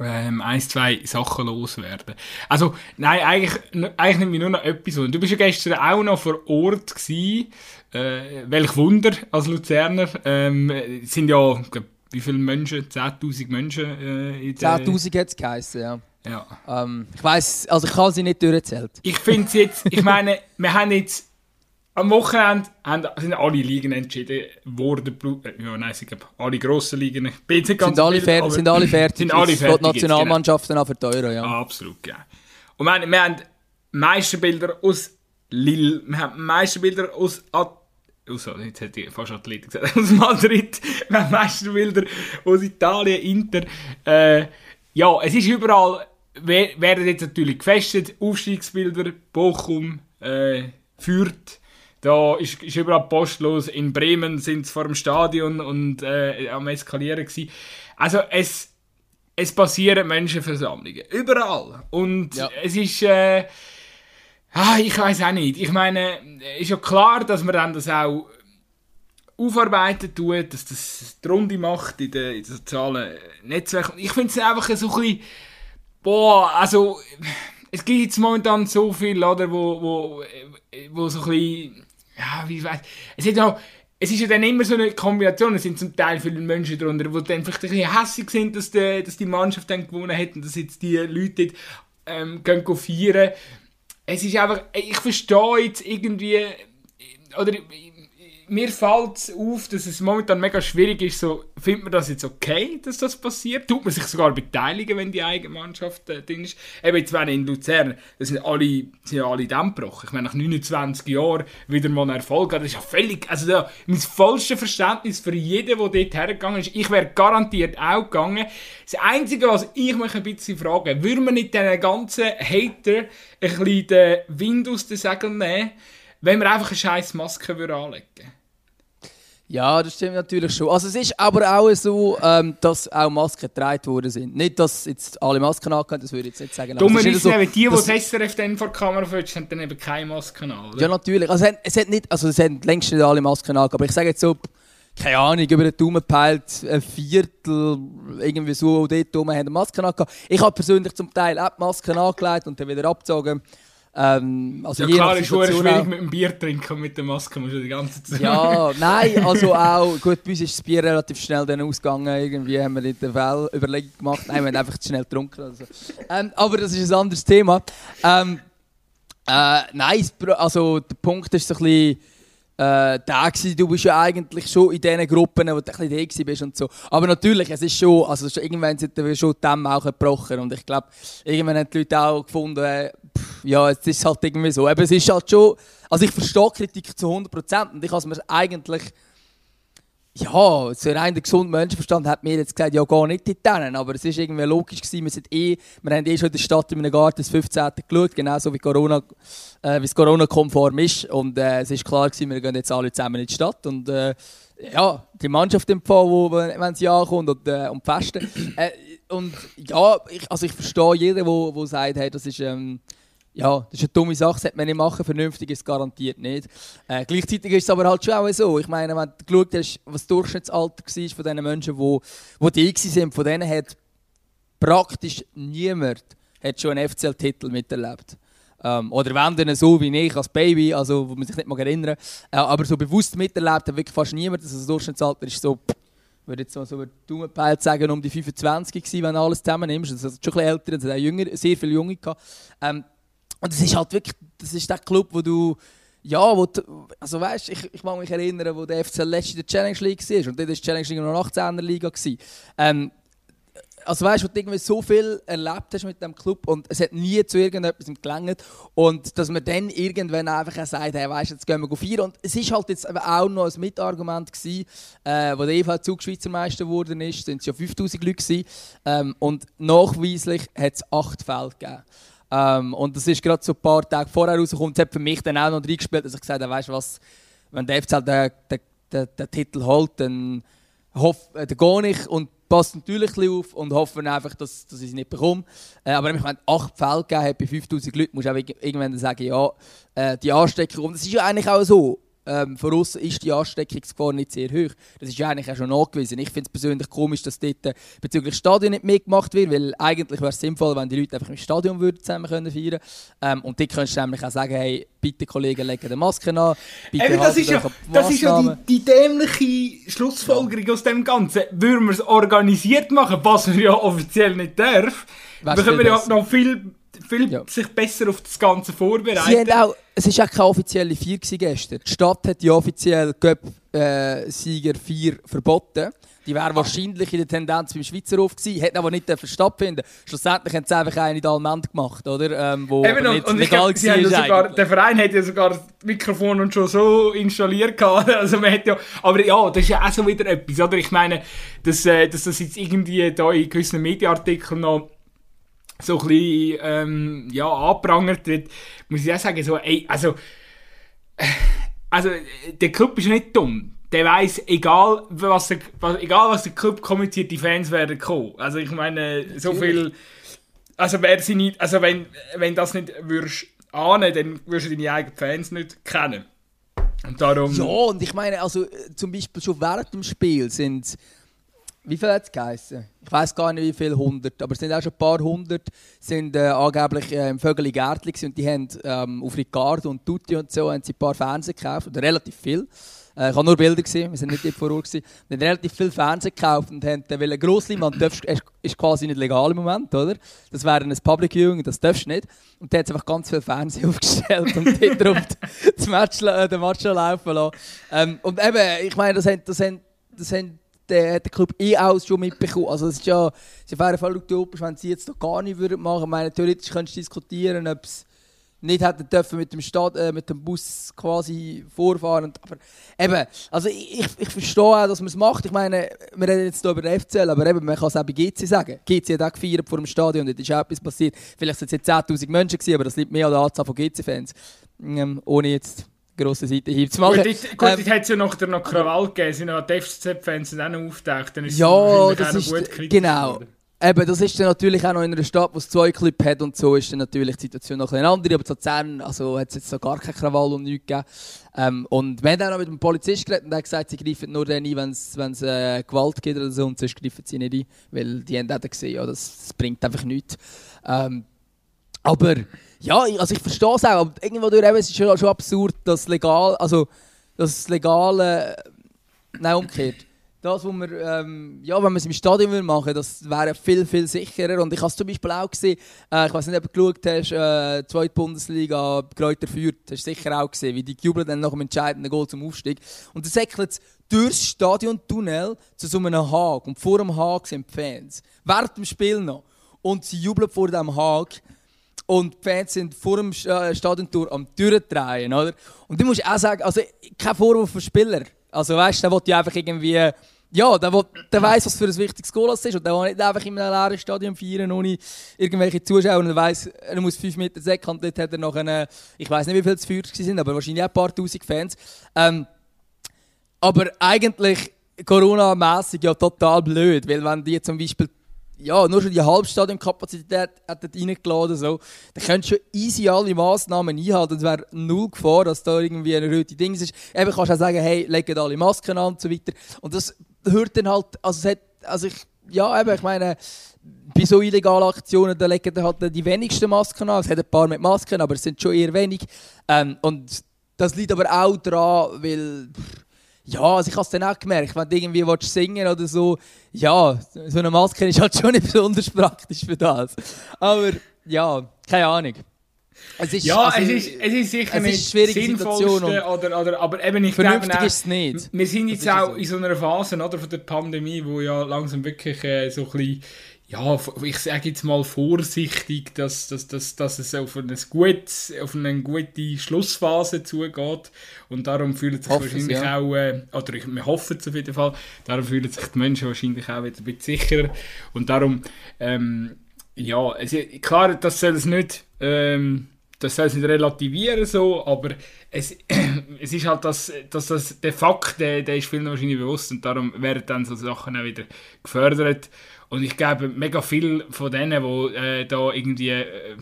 ähm, ein, zwei Sachen loswerden. Also, nein, eigentlich, eigentlich nicht nur noch etwas. Du bist ja gestern auch noch vor Ort gewesen. Äh, welch Wunder als Luzerner. Ähm, sind ja, glaub, wie viele Menschen? 10.000 Menschen äh, in 10.000 hat es geheißen, ja. Ja. Ähm, ich weiß, also ich habe sie nicht durchgezählt. Ich finde es jetzt, ich meine, wir haben jetzt am Wochenende haben, sind alle Ligen entschieden worden. Äh, ja, nein, glaube, alle grossen Ligen. Bin sind, alle fertig, sind alle fertig. Sind alle fertig. Die Nationalmannschaften genau. für die Euro, ja. Ah, absolut, ja. Und wir, wir haben Meisterbilder aus Lille, wir haben Meisterbilder aus At aus, jetzt hätte ich fast Athletik gesagt, aus Madrid, wir haben Meisterbilder aus Italien, Inter. Äh, ja, es ist überall, werden jetzt natürlich gefestet, Aufstiegsbilder, Bochum, äh, Fürth, da ist, ist überall postlos. In Bremen sind sie vor dem Stadion und äh, am Eskalieren gewesen. Also es, es passieren Menschenversammlungen. Überall. Und ja. es ist... Äh, ah, ich weiß auch nicht. Ich meine, es ist ja klar, dass man dann das auch aufarbeiten tut, dass das die Runde macht in den, in den sozialen Netzwerken. Ich finde es einfach so ein bisschen... Boah, also es gibt jetzt momentan so viel, oder, wo, wo, wo so ein bisschen, ja, wie ich weiß, es ist auch, es ist ja dann immer so eine Kombination, es sind zum Teil viele Menschen darunter, die dann vielleicht ein bisschen hässlich sind, dass die, dass die Mannschaft dann gewonnen hat und dass jetzt die Leute dort, ähm, gehen feiern. Es ist einfach, ich verstehe jetzt irgendwie, oder mir fällt auf, dass es momentan mega schwierig ist, so, findet man das jetzt okay, dass das passiert? Tut man sich sogar beteiligen, wenn die eigene Mannschaft äh, drin ist? Eben jetzt wäre in Luzern, das sind alle, sind ja alle Dämmbrüche. Ich meine, nach 29 Jahren wieder mal einen Erfolg das ist ja völlig, also da, mein vollstes Verständnis für jeden, der dort hergegangen ist, ich wäre garantiert auch gegangen. Das Einzige, was ich mich ein bisschen frage, würde man nicht diesen ganzen Hater ein bisschen den Wind aus den Segeln nehmen, wenn man einfach eine scheiß Maske anlegen würde? Ja, das stimmt natürlich schon. Also es ist aber auch so, ähm, dass auch Masken getragen worden sind. Nicht, dass jetzt alle Masken anhaben, das würde ich jetzt nicht sagen. Dumme ist, ist so, eben, die, die das SRF dann vor der Kamera führt, haben dann eben keine Masken an, oder? Ja, natürlich. Also es hat, nicht, also es haben längst nicht alle Masken an, aber ich sage jetzt so, keine Ahnung, über den Daumen peilt, ein Viertel, irgendwie so, dort oben haben Masken angehabt. Ich habe persönlich zum Teil auch Masken angelegt und dann wieder abgezogen. Ähm, also ja klar, ist schon schwierig mit dem Bier trinken und mit der Maske musst du die ganze Zeit... Ja, nein, also auch, gut, bei uns ist das Bier relativ schnell dann ausgegangen, irgendwie haben wir nicht den Fall Überlegung gemacht, nein, wir haben einfach zu schnell getrunken. Also. Ähm, aber das ist ein anderes Thema. Ähm, äh, nein, also der Punkt ist so ein bisschen äh, da gewesen. Du bist ja eigentlich schon in diesen Gruppen, wo du ein bisschen bist und so. Aber natürlich, es ist schon, also irgendwann sind wir schon dem auch gebrochen und ich glaube, irgendwann haben die Leute auch gefunden, äh, ja, es ist halt irgendwie so. Aber es ist halt schon, also ich verstehe Kritik zu 100% und ich habe mir eigentlich ja, so rein der gesunde Menschenverstand hat mir jetzt gesagt, ja, gar nicht in denen. Aber es war irgendwie logisch gewesen. Wir, sind eh, wir haben eh schon in der Stadt in einem Garten das 15. geschaut, genauso wie Corona, äh, wie es Corona-konform ist. Und äh, es ist klar gewesen, wir gehen jetzt alle zusammen in die Stadt. Und äh, ja, die Mannschaft empfangen, wenn sie ankommt und, äh, und festen. Äh, und ja, ich, also ich verstehe jeden, der wo, wo sagt, hey, das ist... Ähm, ja, das ist eine dumme Sache, das sollte man nicht machen, vernünftig ist es garantiert nicht. Äh, gleichzeitig ist es aber halt schon auch so. Ich meine, wenn du geschaut hast, was das Durchschnittsalter war von den Menschen, die, die die sind, von denen hat praktisch niemand hat schon einen FCL-Titel miterlebt. Ähm, oder wenn dann so wie ich als Baby, also wo man sich nicht mal erinnern äh, aber so bewusst miterlebt hat wirklich fast niemand. Also das Durchschnittsalter ist so, ich würde jetzt mal so über Daumenpeilt sagen, um die 25 gewesen, wenn alles zusammen nimmst. Also schon ein bisschen älter, es hat jünger, sehr viele Junge gehabt. Ähm, und es ist halt wirklich, das ist der Club, wo du, ja, wo du, also weißt, ich, ich mag mich erinnern, wo der FC letzte der Challenge League war und dort war die Challenge League noch 18er Liga. Ähm, also weißt du, du irgendwie so viel erlebt hast mit dem Club und es hat nie zu irgendetwas gelangt und dass man dann irgendwann einfach sagt, hey, weißt, jetzt gehen wir feiern und es ist halt jetzt auch noch ein Mitargument gewesen, äh, wo der EV Zug Schweizer Meister geworden ist, sind es ja 5000 Leute gewesen, ähm, und nachweislich hat es acht Fälle gegeben. Ähm, und das ist gerade so ein paar Tage vorher rausgekommen. Das hat für mich dann auch noch reingespielt, dass ich gesagt habe, weißt du was, wenn der FCL den, den, den, den Titel holt, dann, hoff, äh, dann gehe ich und passe natürlich ein auf und hoffe einfach, dass, dass ich es nicht bekomme. Äh, aber ich acht Fälle gegeben bei 5000 Leuten, muss ich auch irgendwann sagen, ja, äh, die Ansteckung. Und es ist ja eigentlich auch so, ähm, von außen ist die Ansteckungsgefahr nicht sehr hoch. Das ist eigentlich auch schon nachgewiesen. Ich finde es persönlich komisch, dass dort äh, bezüglich Stadion nicht mitgemacht wird, weil eigentlich wäre es sinnvoll, wenn die Leute einfach im Stadion würden zusammen können feiern ähm, Und dort könntest du nämlich auch sagen, hey, bitte Kollegen, legen die Maske an, bitte Eben, das, ist ja, das ist ja die, die dämliche Schlussfolgerung ja. aus dem Ganzen. Würden wir es organisiert machen, was wir ja offiziell nicht dürfen, dann können wir ja noch viel viel ja. sich besser auf das Ganze vorbereiten. Auch, es war auch keine offizielle Vier gestern. Die Stadt hat die offiziell Göpp-Sieger äh, 4 verboten. Die wäre wahrscheinlich in der Tendenz beim Schweizer Hof gewesen, hätten aber nicht stattfinden Schlussendlich haben sie einfach eine in Almend gemacht, oder? Ähm, wo Eben, und, und legal ich glaub, sogar, Der Verein hat ja sogar das Mikrofon und schon so installiert gehabt. Also man hat ja, aber ja, das ist ja auch so wieder etwas, oder? Ich meine, dass, äh, dass das jetzt irgendwie da in gewissen Medienartikeln noch so ein bisschen, ähm, ja, angeprangert wird, muss ich auch sagen, so, ey, also, äh, also, der Club ist nicht dumm. Der weiß, egal was, der, egal was der Club kommentiert, die Fans werden kommen. Also, ich meine, so viel, also, wer sie nicht, also, wenn, wenn das nicht würdest ahnen, dann würdest du deine eigenen Fans nicht kennen. Und darum... Ja, und ich meine, also, zum Beispiel schon während dem Spiel sind wie viel hat es geheißen? Ich weiß gar nicht, wie viele hundert, aber es sind auch schon ein paar hundert, sind äh, angeblich äh, im Vögeli Gärtli und die haben ähm, auf Ricardo und Tutti und so haben sie ein paar Fernseher gekauft, oder relativ viel. Äh, ich habe nur Bilder gesehen, wir sind nicht dort vor Ort gewesen. Wir haben relativ viel Fernsehen gekauft und haben, äh, weil ein darfst, ist quasi nicht legal im Moment, oder? Das wäre ein Public Viewing, das darfst du nicht. Und da hat einfach ganz viel Fernsehen aufgestellt und dort drauf das Match, äh, den Match laufen lassen. Ähm, und eben, ich meine, das haben, das haben, das haben der, der Club eh auch schon mitbekommen. Also es ist ja, es wäre voll utopisch, wenn sie jetzt doch gar nicht würden machen. Ich meine, theoretisch könntest du diskutieren, ob es nicht hätten dürfen mit dem Stadt, äh, mit dem Bus quasi vorfahren. Aber eben, also ich, ich, verstehe auch, dass man es macht. Ich meine, wir reden jetzt hier über den FCL, aber eben, man kann es auch bei GC sagen. GC hat auch gefeiert vor dem Stadion es ist auch etwas passiert. Vielleicht sind es jetzt 10'000 Menschen gewesen, aber das liegt mehr an der Anzahl von GC-Fans. Ähm, ohne jetzt grosse Seite zu machen. Gut, gut ähm, hat es ja noch, noch Krawall gegeben, sind auch die FCZ-Fans auch noch auftaucht. Dann ist ja, das ist, genau. Worden. Eben, das ist dann natürlich auch noch in einer Stadt, wo es zwei Clubs hat und so ist dann natürlich die Situation noch ein andere. Aber zu Luzern also, hat es jetzt so gar keinen Krawall und nichts gegeben. Ähm, und wir haben auch noch mit dem Polizist geredet und er hat gesagt, sie greifen nur dann ein, wenn es äh, Gewalt gibt oder so und sonst greifen sie nicht ein, weil die haben auch gesehen, ja, das, das bringt einfach nichts. Ähm, aber ja, also ich verstehe es auch, aber irgendwo durch eben, es ist schon, schon absurd, dass legal, also das legale, nein umgekehrt das, was wir, ähm, ja, wenn wir es im Stadion machen das wäre viel, viel sicherer. Und ich habe es zum Beispiel auch gesehen, äh, ich weiß nicht, ob du geschaut hast, äh, zweite Bundesliga, Kräuter führt, hast du sicher auch gesehen, wie die jubeln dann nach dem entscheidenden Goal zum Aufstieg. Und dann säckelt durchs Stadiontunnel zu so einem Hag. Und vor dem Hag sind die Fans. Während dem Spiel noch. Und sie jubeln vor dem Hag. Und die Fans sind vor dem äh, Stadiontor am Durchdrehen, oder? Und du musst auch sagen, also kein Vorwurf für Spieler. Also weißt der will ja einfach irgendwie ja, der, will, der weiß, was für ein wichtiges Goal das ist. Und der will nicht einfach in einem leeren Stadion feiern, ohne irgendwelche Zuschauer. Und er weiß, er muss fünf Meter säcken. Und dort hat er noch eine, ich weiß nicht, wie viele es für sind, aber wahrscheinlich auch ein paar tausend Fans. Ähm, aber eigentlich Corona-mässig ja total blöd, weil wenn die zum Beispiel ja, nur schon die Halbstadionkapazität reingeladen so, dann könntest du schon easy alle Massnahmen einhalten. Es wäre null Gefahr, dass da irgendwie eine rote Ding ist. Eben kannst du auch sagen, hey, legt alle Masken an und so weiter. Und das hört dann halt, also, es hat, also ich, ja, eben, ich meine, bei so illegalen Aktionen, da legen halt die wenigsten Masken an. Es hat ein paar mit Masken, aber es sind schon eher wenig. Ähm, und das liegt aber auch daran, weil, ja, also ich habe es dann auch gemerkt, wenn du irgendwie willst singen oder so, ja, so eine Maske ist halt schon nicht besonders praktisch für das. Aber, ja, keine Ahnung. Es ist, ja, also, es, ist, es ist sicher es ist nicht sinnvollste, oder, oder, aber eben ich glaube, ist es nicht. Wir sind jetzt auch in so einer Phase oder, von der Pandemie, wo ja langsam wirklich äh, so ein bisschen, ja, ich sage jetzt mal vorsichtig, dass, dass, dass, dass es auf, ein gutes, auf eine gute Schlussphase zugeht und darum fühlen sich Hoffen wahrscheinlich ja. auch, äh, oder ich, wir hoffen es auf jeden Fall, darum fühlen sich die Menschen wahrscheinlich auch wieder ein bisschen sicherer und darum, ähm, ja, es, klar, das soll es nicht ähm, das soll es nicht relativieren, so, aber es, es ist halt das, dass das, der Fakt, der, der ist vielen wahrscheinlich bewusst und darum werden dann so Sachen auch wieder gefördert. Und ich glaube, mega viel von denen, die äh, da irgendwie. Äh,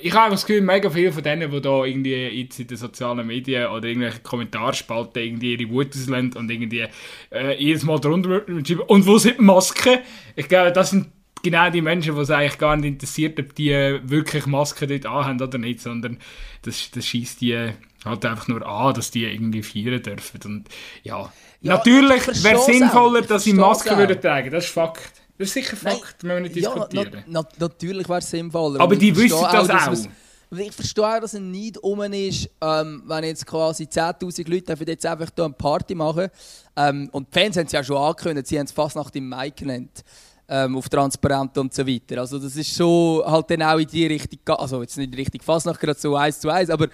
ich habe das Gefühl, mega viele von denen, die da irgendwie jetzt in den sozialen Medien oder irgendwelche Kommentarspalten irgendwie ihre Wut auslösen und irgendwie äh, jedes Mal drunter schreiben, und wo sind die Masken? Ich glaube, das sind genau die Menschen, die es eigentlich gar nicht interessiert, ob die wirklich Masken dort anhaben oder nicht, sondern das, das schießt die halt einfach nur an, dass die irgendwie feiern dürfen. Und ja, ja natürlich wäre es sinnvoller, dass sie Masken würden tragen, das ist Fakt. Das ist sicher Fakt, Nein, wenn wir nicht diskutieren. Ja, na, na, natürlich wäre es sinnvoller. Aber die wissen das auch. auch. Ich verstehe auch, dass es nicht um ist, ähm, wenn jetzt quasi 10'000 Leute jetzt einfach hier eine Party machen. Ähm, und die Fans haben es ja schon angekündigt, sie haben es fast nach dem Mai genannt ähm, auf Transparent und so weiter. Also das ist schon halt dann auch in die Richtung, also jetzt nicht in die Richtung Fasnacht gerade so eins zu eins, aber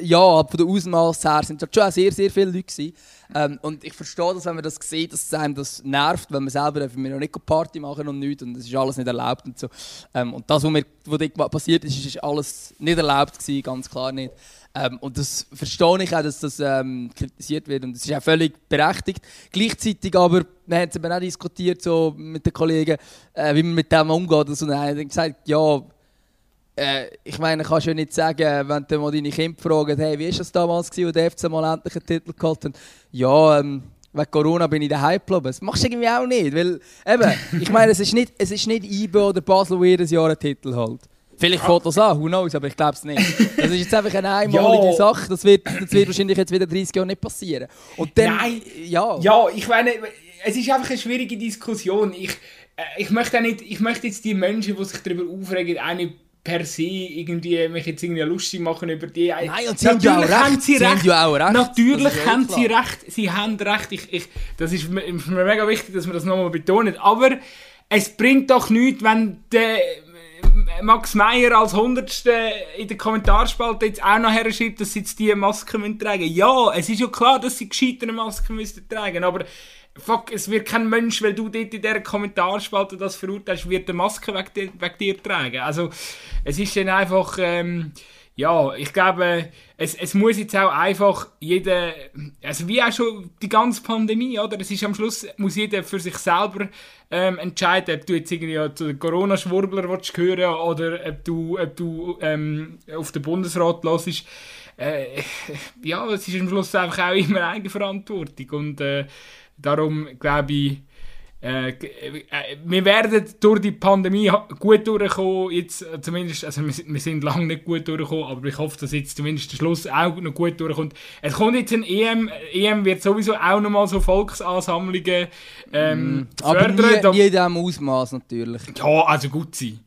ja, halt von der Ausmaß her sind das schon sehr, sehr viele Leute Ähm, und ich verstehe das, wenn man das sieht, dass es einem das nervt, weil man selber einfach noch nicht Party machen und nichts und es ist alles nicht erlaubt und so. Ähm, und das, was mir was dort passiert ist, ist alles nicht erlaubt gewesen, ganz klar nicht. Ähm, und das verstehe ich auch, dass das ähm, kritisiert wird und es ist auch völlig berechtigt. Gleichzeitig aber, wir haben es auch diskutiert so mit den Kollegen, äh, wie man mit dem umgeht. Und dann haben gesagt, ja, äh, ich meine, kannst ja nicht sagen, wenn du mal deine Kinder fragen, hey, wie war das damals, gewesen, als der FC mal endlich einen Titel geholt hat? Ja, ähm, wegen Corona bin ich daheim geblieben. Das machst du irgendwie auch nicht, weil eben, ich meine, es ist nicht, es ist nicht IBE oder Basel, wo jedes Jahr einen Titel holt. Vielleicht das an, who knows, aber ich glaube es nicht. Das ist jetzt einfach eine einmalige ja. Sache, das wird, das wird wahrscheinlich jetzt wieder 30 Jahre nicht passieren. Und dann, Nein, ja. Ja, ich meine, es ist einfach eine schwierige Diskussion. Ich, äh, ich, möchte nicht, ich möchte jetzt die Menschen, die sich darüber aufregen, auch nicht per se irgendwie mich jetzt irgendwie lustig machen über die. Nein, und sie natürlich haben, haben sie recht. Sie auch recht. Natürlich haben sie recht. Sie haben recht. Ich, ich, das ist mir, mega wichtig, dass wir das nochmal betonen. Aber es bringt doch nichts, wenn der Max Meyer als Hundertste in der Kommentarspalte jetzt auch noch her schreibt, dass sie jetzt diese Masken tragen müssen. Ja, es ist ja klar, dass sie gescheiterte Masken müssen tragen aber fuck, es wird kein Mensch, weil du dort in dieser Kommentarspalte das verurteilst, wird eine Maske wegen dir, wegen dir tragen. Also, es ist dann einfach, ähm, ja, ich glaube, es, es muss jetzt auch einfach jeder, also wie auch schon die ganze Pandemie, oder? Es ist am Schluss, muss jeder für sich selber ähm, entscheiden, ob du jetzt irgendwie zu den Corona-Schwurbler hören oder ob du, ob du ähm, auf den Bundesrat hörst. Äh, ja, es ist am Schluss einfach auch immer Eigenverantwortung und äh, darum glaube ich, äh, äh, wir werden durch die Pandemie gut durchkommen, jetzt äh, zumindest, also wir, wir, sind lange nicht gut durchgekommen, aber ich hoffe, dass jetzt zumindest der Schluss auch noch gut durchkommt. Es kommt jetzt ein EM, EM wird sowieso auch nochmal so Volksansammlungen ähm, mm, fördern. Aber nie, nie in diesem Ausmaß natürlich. Ja, also gut sein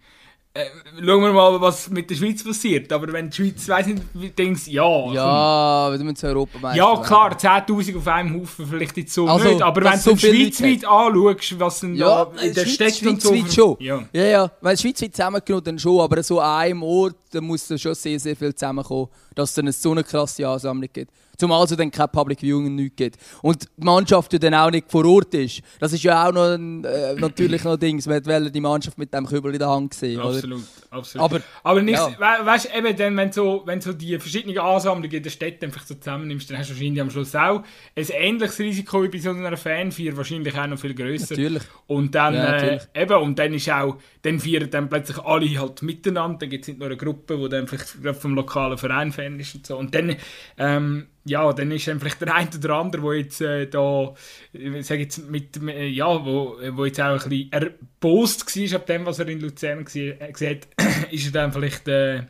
äh, schauen wir mal, was mit der Schweiz passiert. Aber wenn die Schweiz, weiß nicht, denkst ja. Ja, wenn du zu Europa Ja, klar, 10.000 auf einem Haufen vielleicht nicht so also, nicht. Aber wenn du so schweizweit anschaust, was denn ja, da in der Stadt und so. Schon. Ja. ja, ja. Weil schweizweit zusammengenommen dann schon, aber so an einem Ort da muss da schon sehr, sehr viel zusammenkommen, dass es dann so eine krasse Ansammlung gibt. Zumal es dann kein Public Viewing nichts gibt. Und die Mannschaft ja dann auch nicht vor Ort ist. Das ist ja auch noch ein, äh, natürlich noch ein Ding. Man wollte die Mannschaft mit dem Kübel in der Hand sehen. Absolut, oder? absolut. Aber, Aber nicht, ja. we weißt du, eben dann, wenn, so, wenn so die verschiedenen Ansammlungen in der Stadt einfach so zusammennimmst, dann hast du wahrscheinlich am Schluss auch ein ähnliches Risiko wie bei so einer Fanfeier, wahrscheinlich auch noch viel grösser. Natürlich. Und dann, ja, äh, eben, und dann ist auch, dann feiern dann plötzlich alle halt miteinander. Dann gibt es nicht nur eine Gruppe, die dann vielleicht vom lokalen Verein Fan und so. Und dann, ähm, ja, dann ist dann vielleicht der eine oder andere, der jetzt äh, da, ich jetzt mit, äh, ja, wo, wo jetzt auch ein bisschen erbost war ab dem, was er in Luzern gesehen hat, ist er dann vielleicht, äh,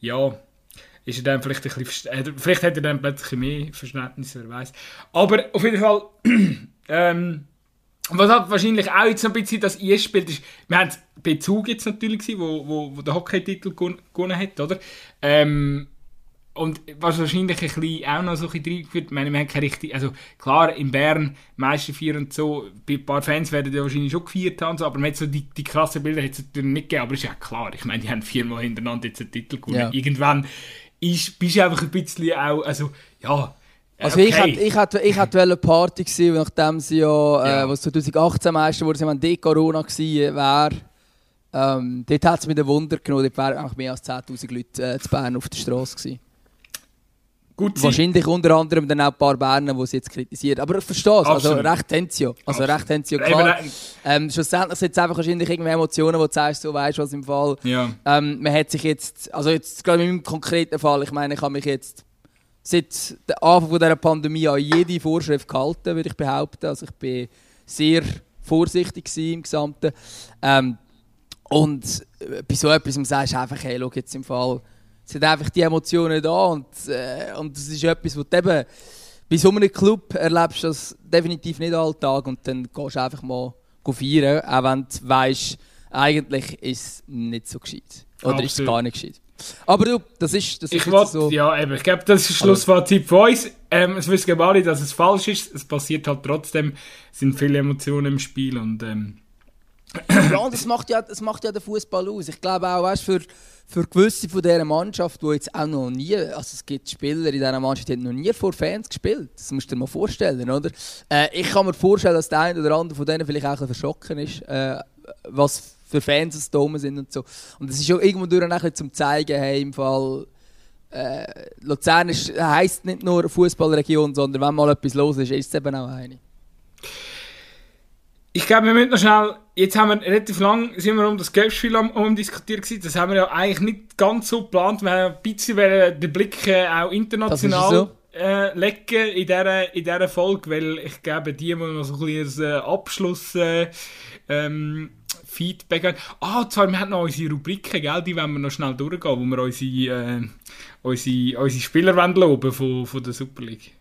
ja, ist er dann vielleicht ein bisschen, äh, vielleicht hat er dann plötzlich mehr Verständnis, wer weiß. Aber auf jeden Fall, ähm, was halt wahrscheinlich auch jetzt ein bisschen das einspielt, ist, wir haben Bezug jetzt natürlich gesehen, wo, wo, wo der Hockey-Titel gewonnen hat, oder? Ähm, und was wahrscheinlich ein bisschen auch noch so ein bisschen reingeführt, ich meine, wir haben keine richtig, also klar, in Bern, Meisterfeier und so, ein paar Fans werden ja wahrscheinlich schon gefeiert haben, so, aber man hat so die, die krassen Bilder hat es natürlich nicht gegeben, aber ist ja klar, ich meine, die haben viermal hintereinander jetzt einen Titel gewonnen. Ja. Irgendwann ist, bist du einfach ein bisschen auch, also, ja, also okay. ich hätte ich hätte, ich hätte eine Party gewesen, nachdem sie ja, äh, ja. was 2018 Meister wurde, wenn die Corona gewesen wäre. Ähm, dort hat es mir ein Wunder genommen, dort wären mehr als 10'000 Leute äh, zu Bern auf der Straße gewesen. Gut Wahrscheinlich unter anderem dann auch ein paar Berner, die sie jetzt kritisieren. Aber ich verstehe es, also recht haben sie ja. Also recht haben sie ja klar. Ähm, schlussendlich sind es einfach wahrscheinlich irgendwie Emotionen, wo du sagst, so weißt du was im Fall. Ja. Ähm, man hat sich jetzt, also jetzt gerade in meinem konkreten Fall, ich meine, ich habe mich jetzt seit dem Anfang dieser Pandemie an jede Vorschrift gehalten, würde ich behaupten. Also ich bin sehr vorsichtig im Gesamten. Ähm, und bei so etwas sagst du einfach, hey, schau jetzt im Fall, es sind einfach die Emotionen da und, äh, und das ist etwas, was du eben bei so einem Club erlebst das definitiv nicht alltag und dann gehst du einfach mal feiern, auch wenn du weißt, eigentlich ist es nicht so gescheit. Oder Absolut. ist es gar nicht gescheit. Aber du, das ist, das ist ich wollt, so. Ja, eben, ich glaube, das ist Schlussfazit von uns. Ähm, es wissen alle, dass es falsch ist. Es passiert halt trotzdem. Es sind viele Emotionen im Spiel und ähm, ja, und das macht ja, das macht ja den Fußball aus. Ich glaube auch, weißt, für, für gewisse von dieser Mannschaft, die jetzt auch noch nie, also es gibt Spieler in dieser Mannschaft, die haben noch nie vor Fans gespielt. Das musst du dir mal vorstellen, oder? Äh, ich kann mir vorstellen, dass der eine oder andere von denen vielleicht auch ein verschrocken ist, äh, was für Fans es da sind und so. Und es ist auch irgendwo durch ein zum zeigen, hey, im Fall äh, Luzern heisst nicht nur Fußballregion, sondern wenn mal etwas los ist, ist es eben auch eine. Ich glaube, wir müssen noch schnell. Jetzt haben wir relativ lang sind wir um das Gelbspiel um, um diskutiert gewesen. Das haben wir ja eigentlich nicht ganz so geplant. Wir haben ein bisschen den Blick äh, auch international äh, legen in dieser, in dieser Folge, weil ich glaube, die muss noch so ein bisschen äh, Abschluss äh, ähm, Feedback haben. Ah, zwar, wir haben noch unsere Rubriken, gell? die wollen wir noch schnell durchgehen, wo wir unsere, äh, unsere, unsere Spieler loben von, von der Super League.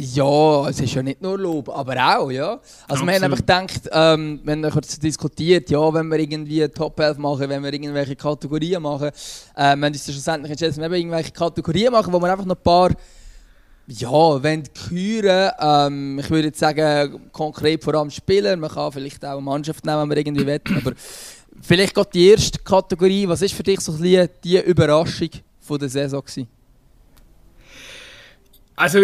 Ja, es ist ja nicht nur Lob, aber auch, ja. Also Absolut. wir haben einfach gedacht, ähm, wenn wir kurz diskutiert, ja, wenn wir irgendwie Top 11 machen, wenn wir irgendwelche Kategorien machen, äh, wir haben uns schlussendlich entschieden, wenn wir irgendwelche Kategorien machen, wo wir einfach noch ein paar, ja, wenn küren, ähm, ich würde jetzt sagen, konkret vor allem Spieler, man kann vielleicht auch eine Mannschaft nehmen, wenn man irgendwie will, aber vielleicht geht die erste Kategorie, was ist für dich so ein bisschen die Überraschung von der Saison gewesen? Also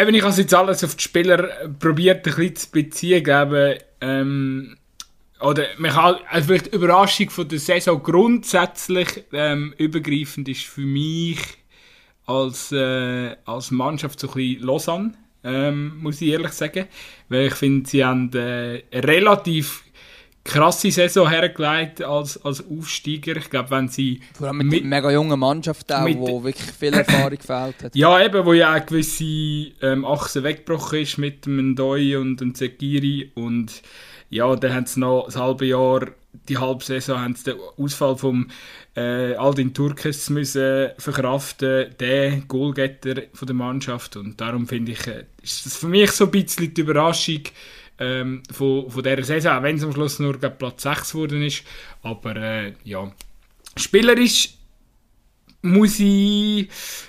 eben, ich habe jetzt alles auf die Spieler probiert, ein bisschen zu beziehen, glaube ähm, oder man kann, also vielleicht die Überraschung von der Saison grundsätzlich ähm, übergreifend ist für mich als, äh, als Mannschaft so ein bisschen Lausanne, ähm, muss ich ehrlich sagen, weil ich finde, sie haben äh, relativ krasse Saison hergelegt als, als Aufsteiger. Ich glaube, wenn sie... Vor allem mit, mit einer mega jungen Mannschaft auch, mit, wo wirklich viel Erfahrung gefällt hat. Ja, eben, wo ja auch gewisse ähm, Achse weggebrochen ist mit dem Ndoi und dem Zekiri und ja, dann haben sie noch das halbe Jahr, die halbe Saison, haben sie den Ausfall vom äh, Aldin Turkes müssen verkraften, der Goalgetter von der Mannschaft und darum finde ich, äh, ist das für mich so ein bisschen die Überraschung, ähm, von, von dieser Saison, wenn es am Schluss nur Platz 6 geworden ist. Aber äh, ja, spielerisch muss ich,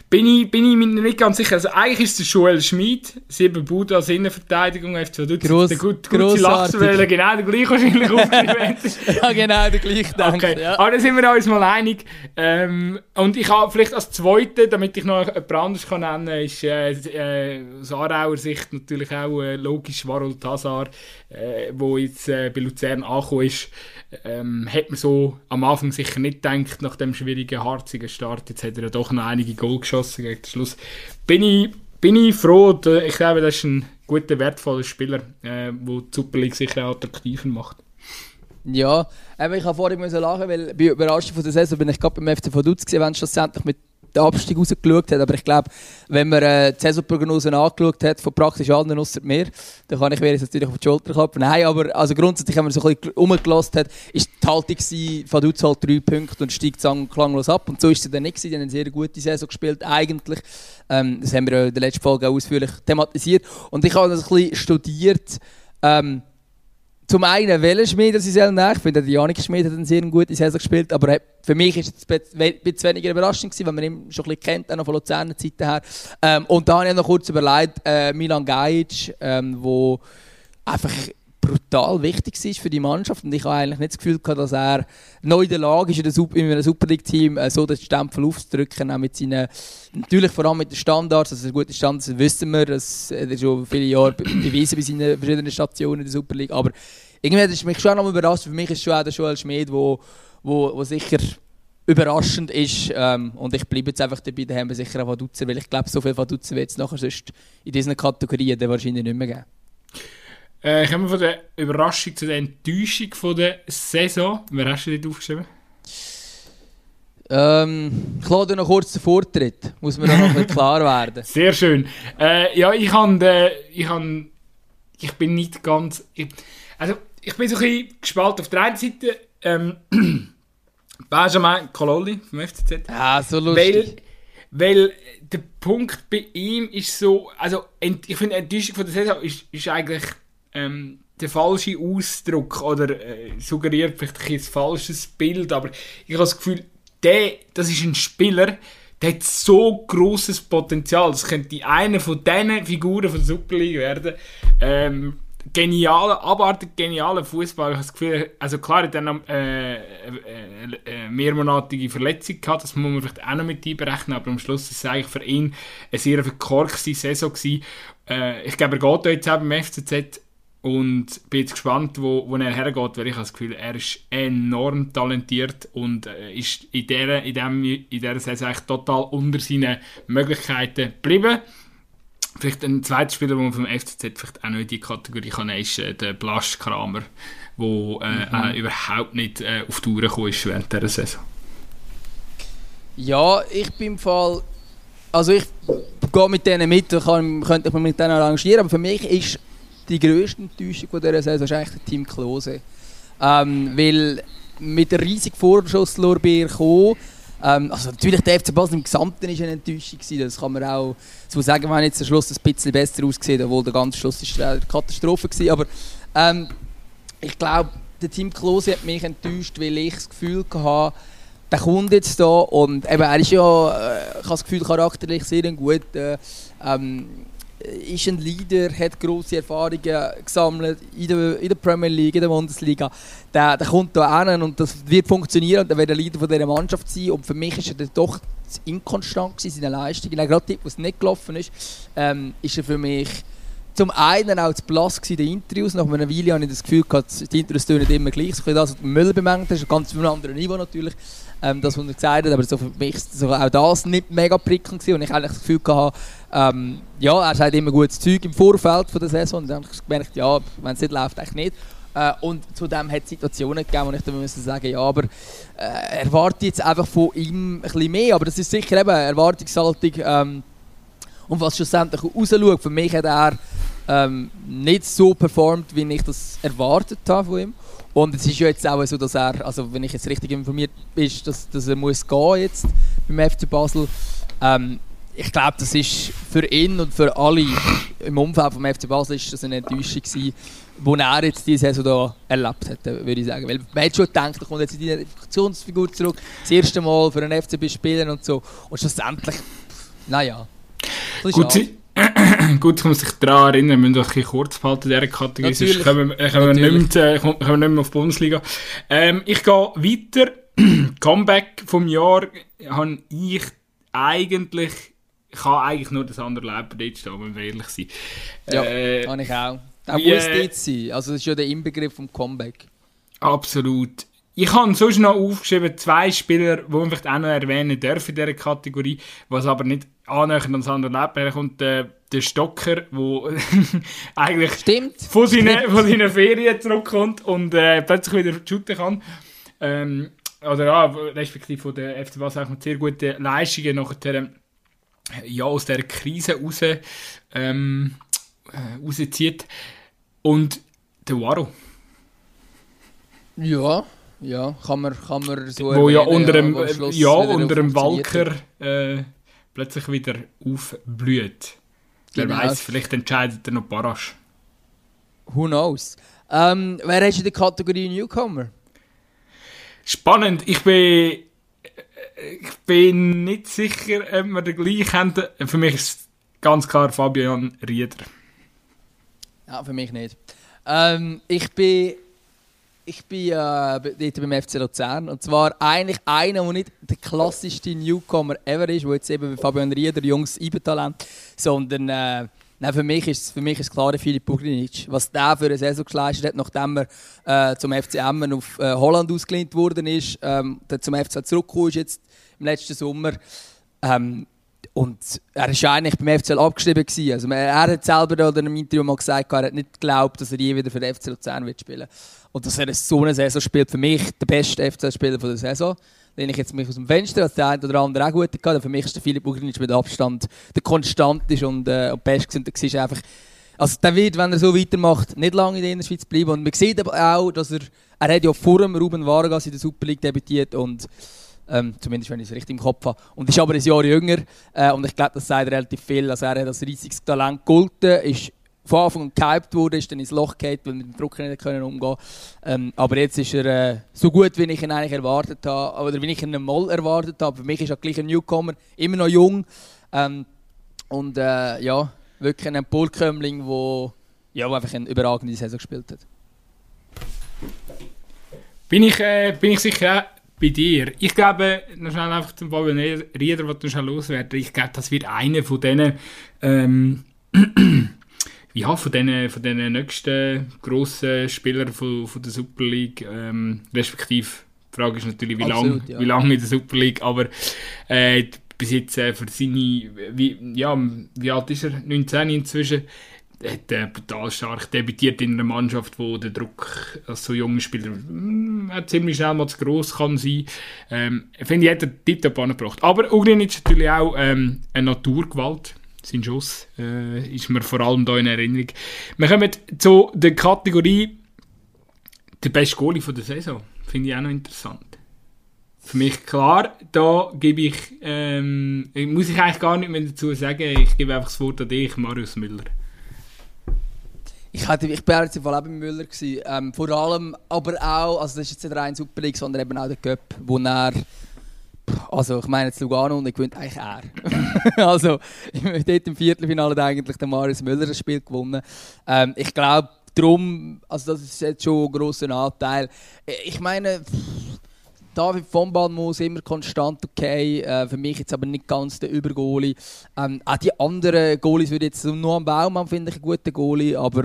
bin ich, bin ich mir nicht ganz sicher. Also eigentlich ist es Joel Schmid, sieben Bude als Innenverteidigung, FC Dutzend, Gross, der gut, gute Lachswelle, genau der gleiche wahrscheinlich aufgeschrieben. ja, genau, der gleiche, danke. Okay. Ja. Aber da sind wir uns mal einig. Ähm, und ich habe vielleicht als Zweite, damit ich noch jemand anderes kann nennen kann, ist äh, äh, aus Aarauer Sicht natürlich auch äh, logisch Warol Tazar, äh, wo jetzt äh, bei Luzern angekommen ist ähm, hat man so am Anfang sicher nicht gedacht, nach dem schwierigen, harzigen Start. Jetzt hat er ja doch noch einige Goal geschossen gegen den Schluss. Bin ich, bin ich froh, ich glaube, das ist ein guter, wertvoller Spieler, äh, der die Super League sicher attraktiver macht. Ja, ich habe vorhin lachen, weil bei Überraschung von der Saison bin ich gerade beim FC Vaduz gesehen, wenn schlussendlich mit den Abstieg rausgeschaut hat. Aber ich glaube, wenn man äh, die Saisonprognosen angeschaut hat, von praktisch allen außer mir, dann kann ich mir jetzt natürlich auf die Schulter klappen. Nein, aber also grundsätzlich, wenn man so ein bisschen umgelassen hat, ist die Haltung gewesen, Vaduz halt drei Punkte und steigt klanglos ab. Und so ist es dann nicht gewesen. Die haben eine sehr gute Saison gespielt, eigentlich. Ähm, das haben wir in der letzten Folge auch ausführlich thematisiert. Und ich habe das ein bisschen studiert, ähm, zum einen Wellenschmied, das ist sehr nach. Ich finde, Janik Schmid hat eine sehr gute Saison gespielt, aber für mich ist es ein bisschen weniger überraschend gewesen, weil man ihn schon ein bisschen kennt, auch noch von Luzerner Zeiten her. Ähm, und dann habe ich noch kurz überlegt, äh, Milan Gajic, ähm, wo einfach brutal wichtig ist für die Mannschaft. Und ich habe eigentlich nicht das Gefühl gehabt, dass er neu in der Lage ist, in einem Super League-Team äh, so den Stempel aufzudrücken, auch mit seinen, natürlich vor allem mit den Standards, also gute Standards wissen wir, das hat er schon viele Jahre bewiesen bei seinen verschiedenen Stationen in der Super League, aber irgendwie hat es mich schon noch überrascht, für mich ist schon auch der Joel Schmid, wo, wo, wo sicher überraschend ist. Ähm, und ich bleibe jetzt einfach dabei, da haben wir sicher auch Vaduz, weil ich glaube, so viel Vaduz wird es nachher sonst in diesen Kategorien wahrscheinlich nicht mehr geben. Äh, kommen wir von der Überraschung zu der Enttäuschung von der Saison. Wer hast du dort aufgeschrieben? Ähm, ich lade noch kurz den Vortritt. Muss mir noch klar werden. Sehr schön. Äh, ja, ich habe, ich habe, ich bin nicht ganz, ich, also ich bin so ein bisschen gespalten. Auf der einen Seite ähm, Benjamin Cololli vom FCZ. Ah, so lustig. Weil, weil der Punkt bei ihm ist so, also ich finde, Enttäuschung von der Saison ist, ist eigentlich ähm, der falsche Ausdruck oder äh, suggeriert vielleicht ein, falsches Bild, aber ich habe das Gefühl, der, das ist ein Spieler, der hat so großes Potenzial. Das könnte eine von diesen Figuren von Super League werden. Ähm, genialer, abartig genialer Fußball. Ich habe das Gefühl, also klar, er hat äh, äh, äh, mehrmonatige Verletzung gehabt, das muss man vielleicht auch noch mit einberechnen, aber am Schluss war es eigentlich für ihn eine sehr verkorkste Saison. Äh, ich glaube, er geht jetzt auch beim FCZ und bin jetzt gespannt, wo, wo er hergeht, weil ich habe das Gefühl, er ist enorm talentiert und äh, ist in dieser, in, dem, in dieser Saison eigentlich total unter seinen Möglichkeiten geblieben. Vielleicht ein zweiter Spieler, den man vom FCZ vielleicht auch noch in die Kategorie kann, ist äh, der Blasch Kramer, der äh, mhm. äh, überhaupt nicht äh, auf die Uhr gekommen ist während dieser Saison. Ja, ich bin im Fall... Also ich gehe mit denen mit, kann, könnte ich mich mit denen arrangieren, aber für mich ist die grösste Enttäuschung von dieser Saison eigentlich der Team Klose. Ähm, weil mit der riesigen Vorschusslorbeer kommen, ähm, also natürlich der FC Basel im Gesamten war eine Enttäuschung gewesen, das kann man auch so sagen, wir haben jetzt am Schluss ein bisschen besser ausgesehen, obwohl der ganze Schluss ist eine Katastrophe war, aber ähm, ich glaube, der Team Klose hat mich enttäuscht, weil ich das Gefühl hatte, der kommt jetzt da und eben, er ist ja, äh, ich habe das Gefühl, charakterlich sehr gut. Äh, ähm, ist ein Leader, hat grosse Erfahrungen gesammelt in der, in der Premier League, in der Bundesliga. Der, der kommt da hin und das wird funktionieren und er wird der Leader von dieser Mannschaft sein. Und für mich ist er doch inkonstant in seinen Leistungen. Gerade dort, wo es nicht gelaufen ist, ähm, ist er für mich zum einen auch zu Blass gewesen, die Interviews. Nach einer Weile habe ich das Gefühl gehabt, die Interviews nicht immer gleich. So das, was Müller bemerkt ist, ganz auf einem anderen Niveau natürlich, ähm, das, was er gesagt hat. Aber so für mich so auch das nicht mega prickelnd. Und ich eigentlich das Gefühl gehabt, ähm, ja, er sagt immer gutes Zeug im Vorfeld von der Saison. Und dann habe ich gemerkt, ja, wenn es nicht läuft, eigentlich nicht. Äh, und zudem hat es Situationen gegeben, wo ich dann müssen sagen ja, aber äh, erwarte jetzt einfach von ihm ein bisschen mehr. Aber das ist sicher eben Erwartungshaltung. Ähm, und was schlussendlich rausschaut, für mich hat er ähm, nicht so performt, wie ich das erwartet habe von ihm. Und es ist ja jetzt auch so, dass er, also wenn ich jetzt richtig informiert bin, dass, dass er muss gehen jetzt beim FC Basel. Ähm, ich glaube, das ist für ihn und für alle im Umfeld vom FC Basel ist das eine Enttäuschung gewesen, die er jetzt diese Saison da erlebt hat, würde ich sagen. Weil man hat schon gedacht, er kommt jetzt in die Funktionsfigur zurück, das erste Mal für einen FCB spielen und so. Und schlussendlich, naja. Gut, Gut, muss sich daran erinnern, wir müssen uns ein kurz behalten in dieser Kategorie, sonst kommen, wir, kommen, wir nicht mehr, äh, kommen wir nicht mehr auf die Bundesliga. Ähm, ich gehe weiter. Comeback vom Jahr habe ich eigentlich, ich kann eigentlich nur das andere dort stehen, wenn wir ehrlich sind. Ja, äh, kann ich auch. Der muss äh, sein, also das ist ja der Inbegriff vom Comeback. Absolut. Ich habe sonst noch aufgeschrieben, zwei Spieler, die ich vielleicht auch noch erwähnen dürfen in dieser Kategorie, was aber nicht annähernd ans andere Leben kommt. Der, der Stocker, der eigentlich Stimmt. Von, seinen, von seinen Ferien zurückkommt und äh, plötzlich wieder shooten kann. Ähm, oder ja, respektive von der FC Basel mit sehr guten Leistungen nachher ja, aus dieser Krise raus, ähm, äh, rauszieht. Und der Waro. Ja, ja, kann man, kann man so Wo ja unter dem, ja, ja unter dem Walker äh, plötzlich wieder aufblüht. Wer genau. weiß, vielleicht entscheidet er noch Barasch. Who knows? Ähm, wer hast du in der Kategorie Newcomer? Spannend. Ich bin, ich bin nicht sicher, ob wir den gleichen haben. Für mich ist ganz klar Fabian Rieder. Ja, für mich nicht. Ähm, ich bin ich bin äh, dort beim FC Luzern. Und zwar eigentlich einer, der nicht der klassischste Newcomer ever ist, der jetzt eben wie Fabian Rieder, junges Ibertalent, sondern äh, Nein, für mich ist für mich ist klar Filip Bugrinic. Was der für eine Saison geleistet hat, nachdem er äh, zum FC Emmen auf äh, Holland ausgelehnt worden ist, ähm, der zum FC zurückgekommen ist jetzt im letzten Sommer. Ähm, und er war eigentlich beim FCL abgeschrieben. Gewesen. Also er hat selber in einem Interview mal gesagt, er hat nicht geglaubt, dass er je wieder für den FC Luzern wird spielen Und dass er so eine Saison spielt, für mich der beste FCL-Spieler der Saison. Den ich jetzt mich aus dem Fenster, als der eine oder andere auch gut hatte. Für mich ist der Philipp Ugrinic mit Abstand der konstant ist und, äh, und best und ist einfach also der wird, wenn er so weitermacht, nicht lange in der Innerschweiz bleiben. Und man sieht aber auch, dass er, er hat ja vor dem Ruben Vargas in der Super League debütiert und ähm, zumindest wenn ich es richtig im Kopf habe. Und ist aber ein Jahr jünger. Äh, und ich glaube, das sagt relativ viel. Also er hat als riesiges Talent gegolten, ist von Anfang an gehypt wurde, ist dann ins Loch gefallen, weil wir mit dem Druck nicht können umgehen ähm, Aber jetzt ist er äh, so gut, wie ich ihn eigentlich erwartet habe, oder wie ich ihn mal erwartet habe. Für mich ist er gleich ein Newcomer, immer noch jung. Ähm, und äh, ja, wirklich ein Polkömmling, der ja, einfach eine überragende Saison gespielt hat. Bin ich, äh, bin ich sicher bei dir. Ich glaube, noch schnell einfach zum Fabian Rieder, was du schon loswerden. Ich glaube, das wird einer von diesen, ähm, ja, von diesen, von diesen nächsten grossen Spielern von, von der Super League, ähm, respektive, die Frage ist natürlich, wie lange ja. lang in der Super League, aber äh, bis jetzt äh, für seine, wie, ja, wie alt ist er? 19 inzwischen hat äh, brutal stark debütiert in einer Mannschaft, wo der Druck als so junger Spieler mh, hm, ziemlich schnell mal zu gross kann sein. Ähm, Finde ich, hat er tiptop angebracht. Aber Ugrinic ist natürlich auch ähm, eine Naturgewalt. sein Schuss äh, ist mir vor allem da in Erinnerung. Wir kommen zu der Kategorie der beste Goalie der Saison. Finde ich auch noch interessant. Für mich klar, da gebe ich, ähm, muss ich eigentlich gar nicht mehr dazu sagen, ich gebe einfach das Wort an dich, Marius Müller. Ich, hatte, ich bin jetzt im Fall auch bei Müller. Gewesen. Ähm, vor allem, aber auch, also das ist jetzt nicht rein Super League, sondern eben auch der Cup, wo er also ich meine jetzt Lugano und ich gewinnt eigentlich er. also dort im Viertelfinale eigentlich der Marius Müller das Spiel gewonnen. Ähm, ich glaube darum, also das ist jetzt schon ein grosser Anteil. Ich meine, David von muss immer konstant okay. Äh, für mich jetzt aber nicht ganz der Übergoalie. Ähm, auch die anderen Goalies würde jetzt nur am Baumann finde ich einen guten Goalie, aber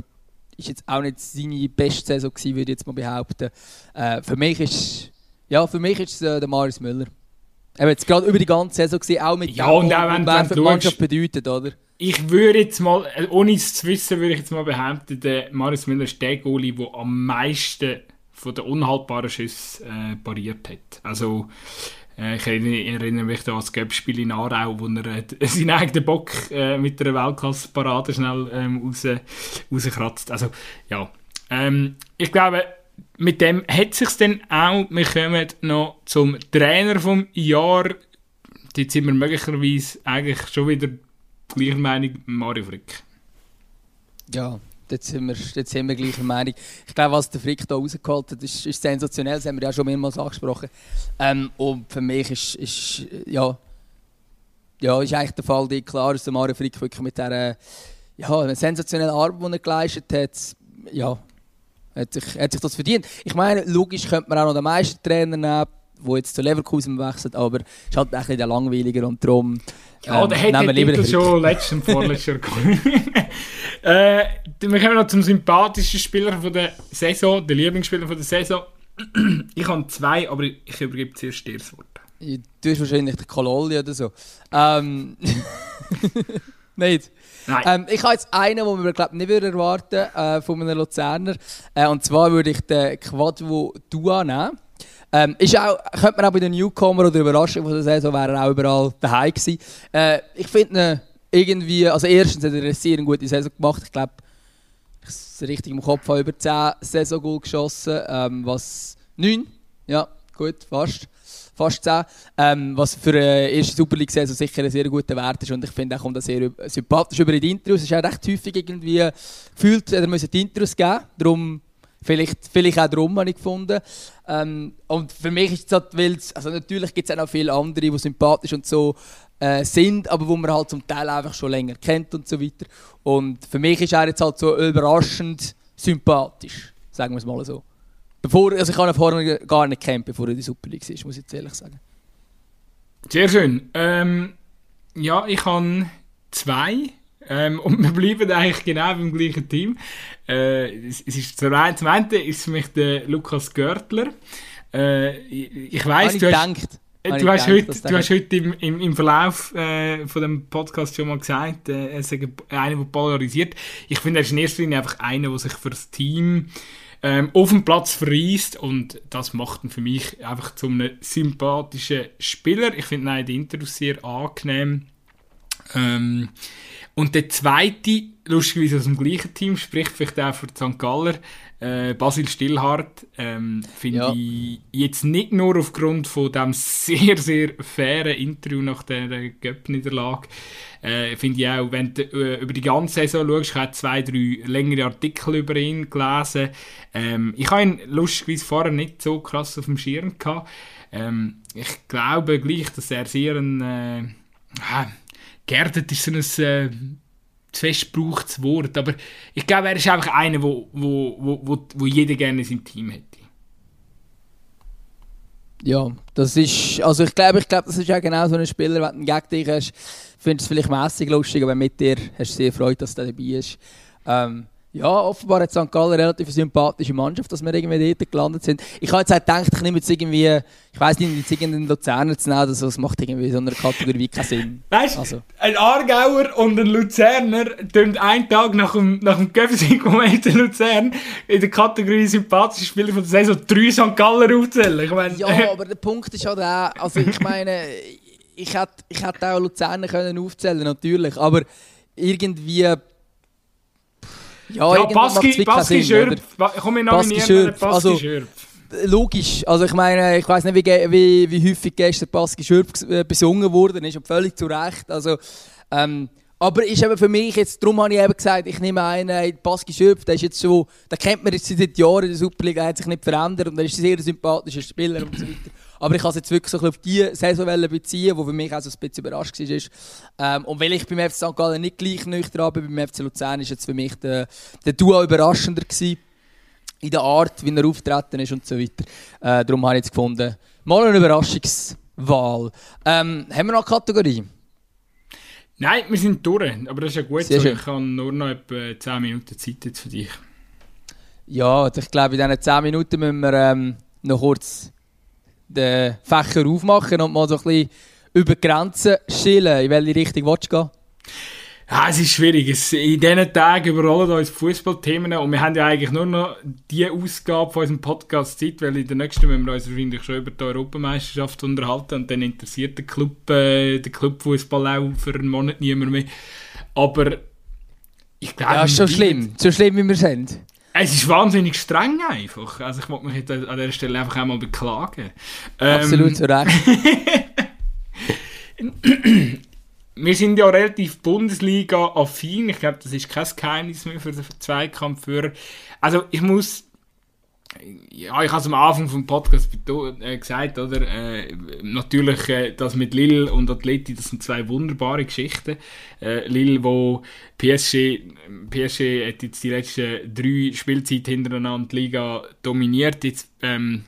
ist jetzt auch nicht seine beste Saison gewesen, würde ich jetzt mal behaupten. Äh, für mich ist ja, für mich ist es äh, der Marius Müller. Er jetzt gerade über die ganze Saison gesehen, auch mit ja, und auch wenn, wenn für die Mannschaft bedeutet, oder? Ich würde jetzt mal, äh, ohne es zu wissen, würde ich jetzt mal behaupten, der Marius Müller ist der Goalie, der am meisten von den unhaltbaren Schüssen äh, pariert hat. Also, ich erinnere mich da an das Göppspiel in Aarau, wo er äh, seinen eigenen Bock äh, mit einer Weltklasse-Parade schnell ähm, raus, rauskratzt. Also, ja. Ähm, ich glaube, mit dem hat sich dann auch. Wir kommen noch zum Trainer vom Jahr. Jetzt sind wir möglicherweise eigentlich schon wieder gleicher Meinung, Mario Frick. Ja, jetzt sind wir, jetzt sind wir gleicher Meinung. Ich glaube, was der Frick da rausgeholt hat, ist, ist sensationell. Das haben wir ja schon mehrmals angesprochen. Ähm, und für mich ist, ist, ja, ja, ist eigentlich der Fall, die klar, dass der Mario Frick wirklich mit dieser ja, sensationellen Arbeit, die er geleistet hat, ja, hat sich, hat sich das verdient. Ich meine, logisch könnte man auch noch den Meistertrainer nehmen, der jetzt zu Leverkusen wechselt, aber es ist halt ein bisschen langweiliger und darum. Ja, ähm, der hätte den Titel schon letzten vorletztes äh, Wir kommen noch zum sympathischen Spieler von der Saison, der Lieblingsspieler von der Saison. ich habe zwei, aber ich übergebe zuerst dir das Wort. Du hast wahrscheinlich den Kololli oder so. Ähm. Nicht? Ähm, ich habe jetzt einen, den man glaub, nicht würde erwarten äh, von einem Luzerner. Äh, und zwar würde ich den Quadvo Dua nehmen. Ähm, ist auch, könnte man auch bei den Newcomer oder Überraschung von der Saison wäre er auch überall daheim gewesen. Äh, ich finde irgendwie, also erstens hat er eine sehr gute Saison gemacht. Ich glaube, ich es richtig im Kopf habe, über 10 Saison-Goal geschossen, ähm, was 9, ja, gut, fast fast 10. Ähm, was für eine erste Super League-Saison sicher ein sehr guter Wert ist. Und ich finde, er kommt sehr sympathisch über die Intros. Es ist auch recht häufig irgendwie gefühlt, er müssen die Intros geben. Darum, vielleicht, vielleicht auch darum habe ich gefunden. Ähm, und für mich ist es halt, weil also natürlich gibt es auch noch viele andere, die sympathisch und so äh, sind, aber wo man halt zum Teil einfach schon länger kennt und so weiter. Und für mich ist er jetzt halt so überraschend sympathisch, sagen wir es mal so. Bevor, also ich habe ihn vorher gar nicht kennt, bevor er die Super League ist, muss ich jetzt ehrlich sagen. Sehr schön. Ähm, ja, ich habe zwei. Ähm, und wir bleiben eigentlich genau beim gleichen Team. Äh, es, es ist zum einen, zum einen ist für mich der Lukas Görtler. Äh, ich, ich weiss, du hast, gedacht. Äh, du, hast heute, du hast heute im, im, im Verlauf äh, von dem Podcast schon mal gesagt, äh, er ist einer, der polarisiert. Ich finde, er ist in erster Linie einfach einer, der sich für das Team ähm, auf dem Platz verreist und das macht ihn für mich einfach zu einem sympathischen Spieler. Ich finde ihn die Interviews sehr angenehm. Ähm, und der zweite, lustigerweise aus dem gleichen Team, spricht vielleicht auch für St. Galler, äh, Basil Stillhardt, ähm, finde ja. ich jetzt nicht nur aufgrund von dem sehr, sehr fairen Interview nach der Göpp-Niederlage, äh, finde ich auch, wenn du äh, über die ganze Saison schaust, ich habe zwei, drei längere Artikel über ihn gelesen. Ähm, ich habe ihn lustigerweise vorher nicht so krass auf dem Schirm gehabt. Ähm, ich glaube gleich, dass er sehr ein... Äh, äh, geerdet ist so ein... Äh, zu fest gebrauchtes Wort, aber ich glaube, er ist einfach einer, wo, wo, wo, wo, wo jeder gerne in seinem Team hätte. Ja, das ist, also ich glaube, ich glaube, das ist ja genau so ein Spieler, wenn du gegen dich hast, findest du es vielleicht mäßig lustig, aber mit dir hast du sehr Freude, dass er dabei ist. Ähm, ja, offenbar hat St. Gallen eine relativ sympathische Mannschaft, dass wir irgendwie dort gelandet sind. Ich habe jetzt auch gedacht, ich nehme jetzt irgendwie, ich weiß nicht, jetzt irgendeinen Luzerner zu nehmen, also das macht irgendwie so einer Kategorie keinen Sinn. Weißt du, also. ein Aargauer und ein Luzerner tun einen Tag nach dem, nach dem Göffsing-Moment in Luzern in der Kategorie sympathische Spieler von der Saison drei St. Galler aufzählen. Ich mein, ja, aber der Punkt ist halt auch, also ich meine ich hätte, ich hätte auch Luzern können aufzählen natürlich, aber irgendwie... Ja, ja Baski, Baski Schürpf, komm ich nominieren, Baski also, Schürpf. Logisch, also ich meine, ich weiß nicht, wie, wie, wie häufig gestern Baski Schürpf äh, besungen wurde, ist völlig zu Recht, also... Ähm, aber ist eben für mich jetzt, darum habe ich eben gesagt, ich nehme einen, Baski Schöpf, der ist jetzt schon, den kennt man jetzt seit Jahren in der Superliga, hat sich nicht verändert und er ist ein sehr sympathischer Spieler und so weiter. Aber ich kann es jetzt wirklich so auf die Saison beziehen, die für mich auch so ein bisschen überrascht war. Ähm, und weil ich beim FC St. Gallen nicht gleich nüchtern bin, beim FC Luzern ist jetzt für mich der, der Duo überraschender gewesen. In der Art, wie er auftreten ist und so weiter. Äh, darum habe ich jetzt gefunden, mal eine Überraschungswahl. Ähm, haben wir noch eine Kategorie? Nein, wir sind durch. Aber das ist ja gut so. Ich habe nur noch etwa 10 Minuten Zeit jetzt für dich. Ja, ich glaube, in diesen 10 Minuten müssen wir ähm, noch kurz den Fächer aufmachen und mal so ein bisschen über Grenzen schillen. In welche Richtung willst du gehen? Ja, es ist schwierig. Es, in diesen Tagen überrollen uns Fußballthemen und wir haben ja eigentlich nur noch die Ausgabe von unserem Podcast Zeit, weil in der nächsten müssen wir uns wahrscheinlich schon über die Europameisterschaft unterhalten und dann interessiert der Club, äh, der Clubfußball auch für einen Monat niemand mehr. Aber ich glaube... Ja, ist schon schlimm. So schlimm, wie wir sind. Es ist wahnsinnig streng einfach. Also ich wollte mich jetzt an dieser Stelle einfach einmal beklagen. Absolut ähm, zu Recht. wir sind ja relativ Bundesliga-affin. Ich glaube, das ist kein Geheimnis mehr für den Zweikampfführer. Also ich muss, ja, ich habe es am Anfang vom Podcast äh, gesagt, oder? Äh, natürlich, äh, das mit Lille und Atleti, das sind zwei wunderbare Geschichten. Äh, Lille, wo PSG, PSG hat jetzt die letzten drei Spielzeiten hintereinander die Liga dominiert. Jetzt ähm,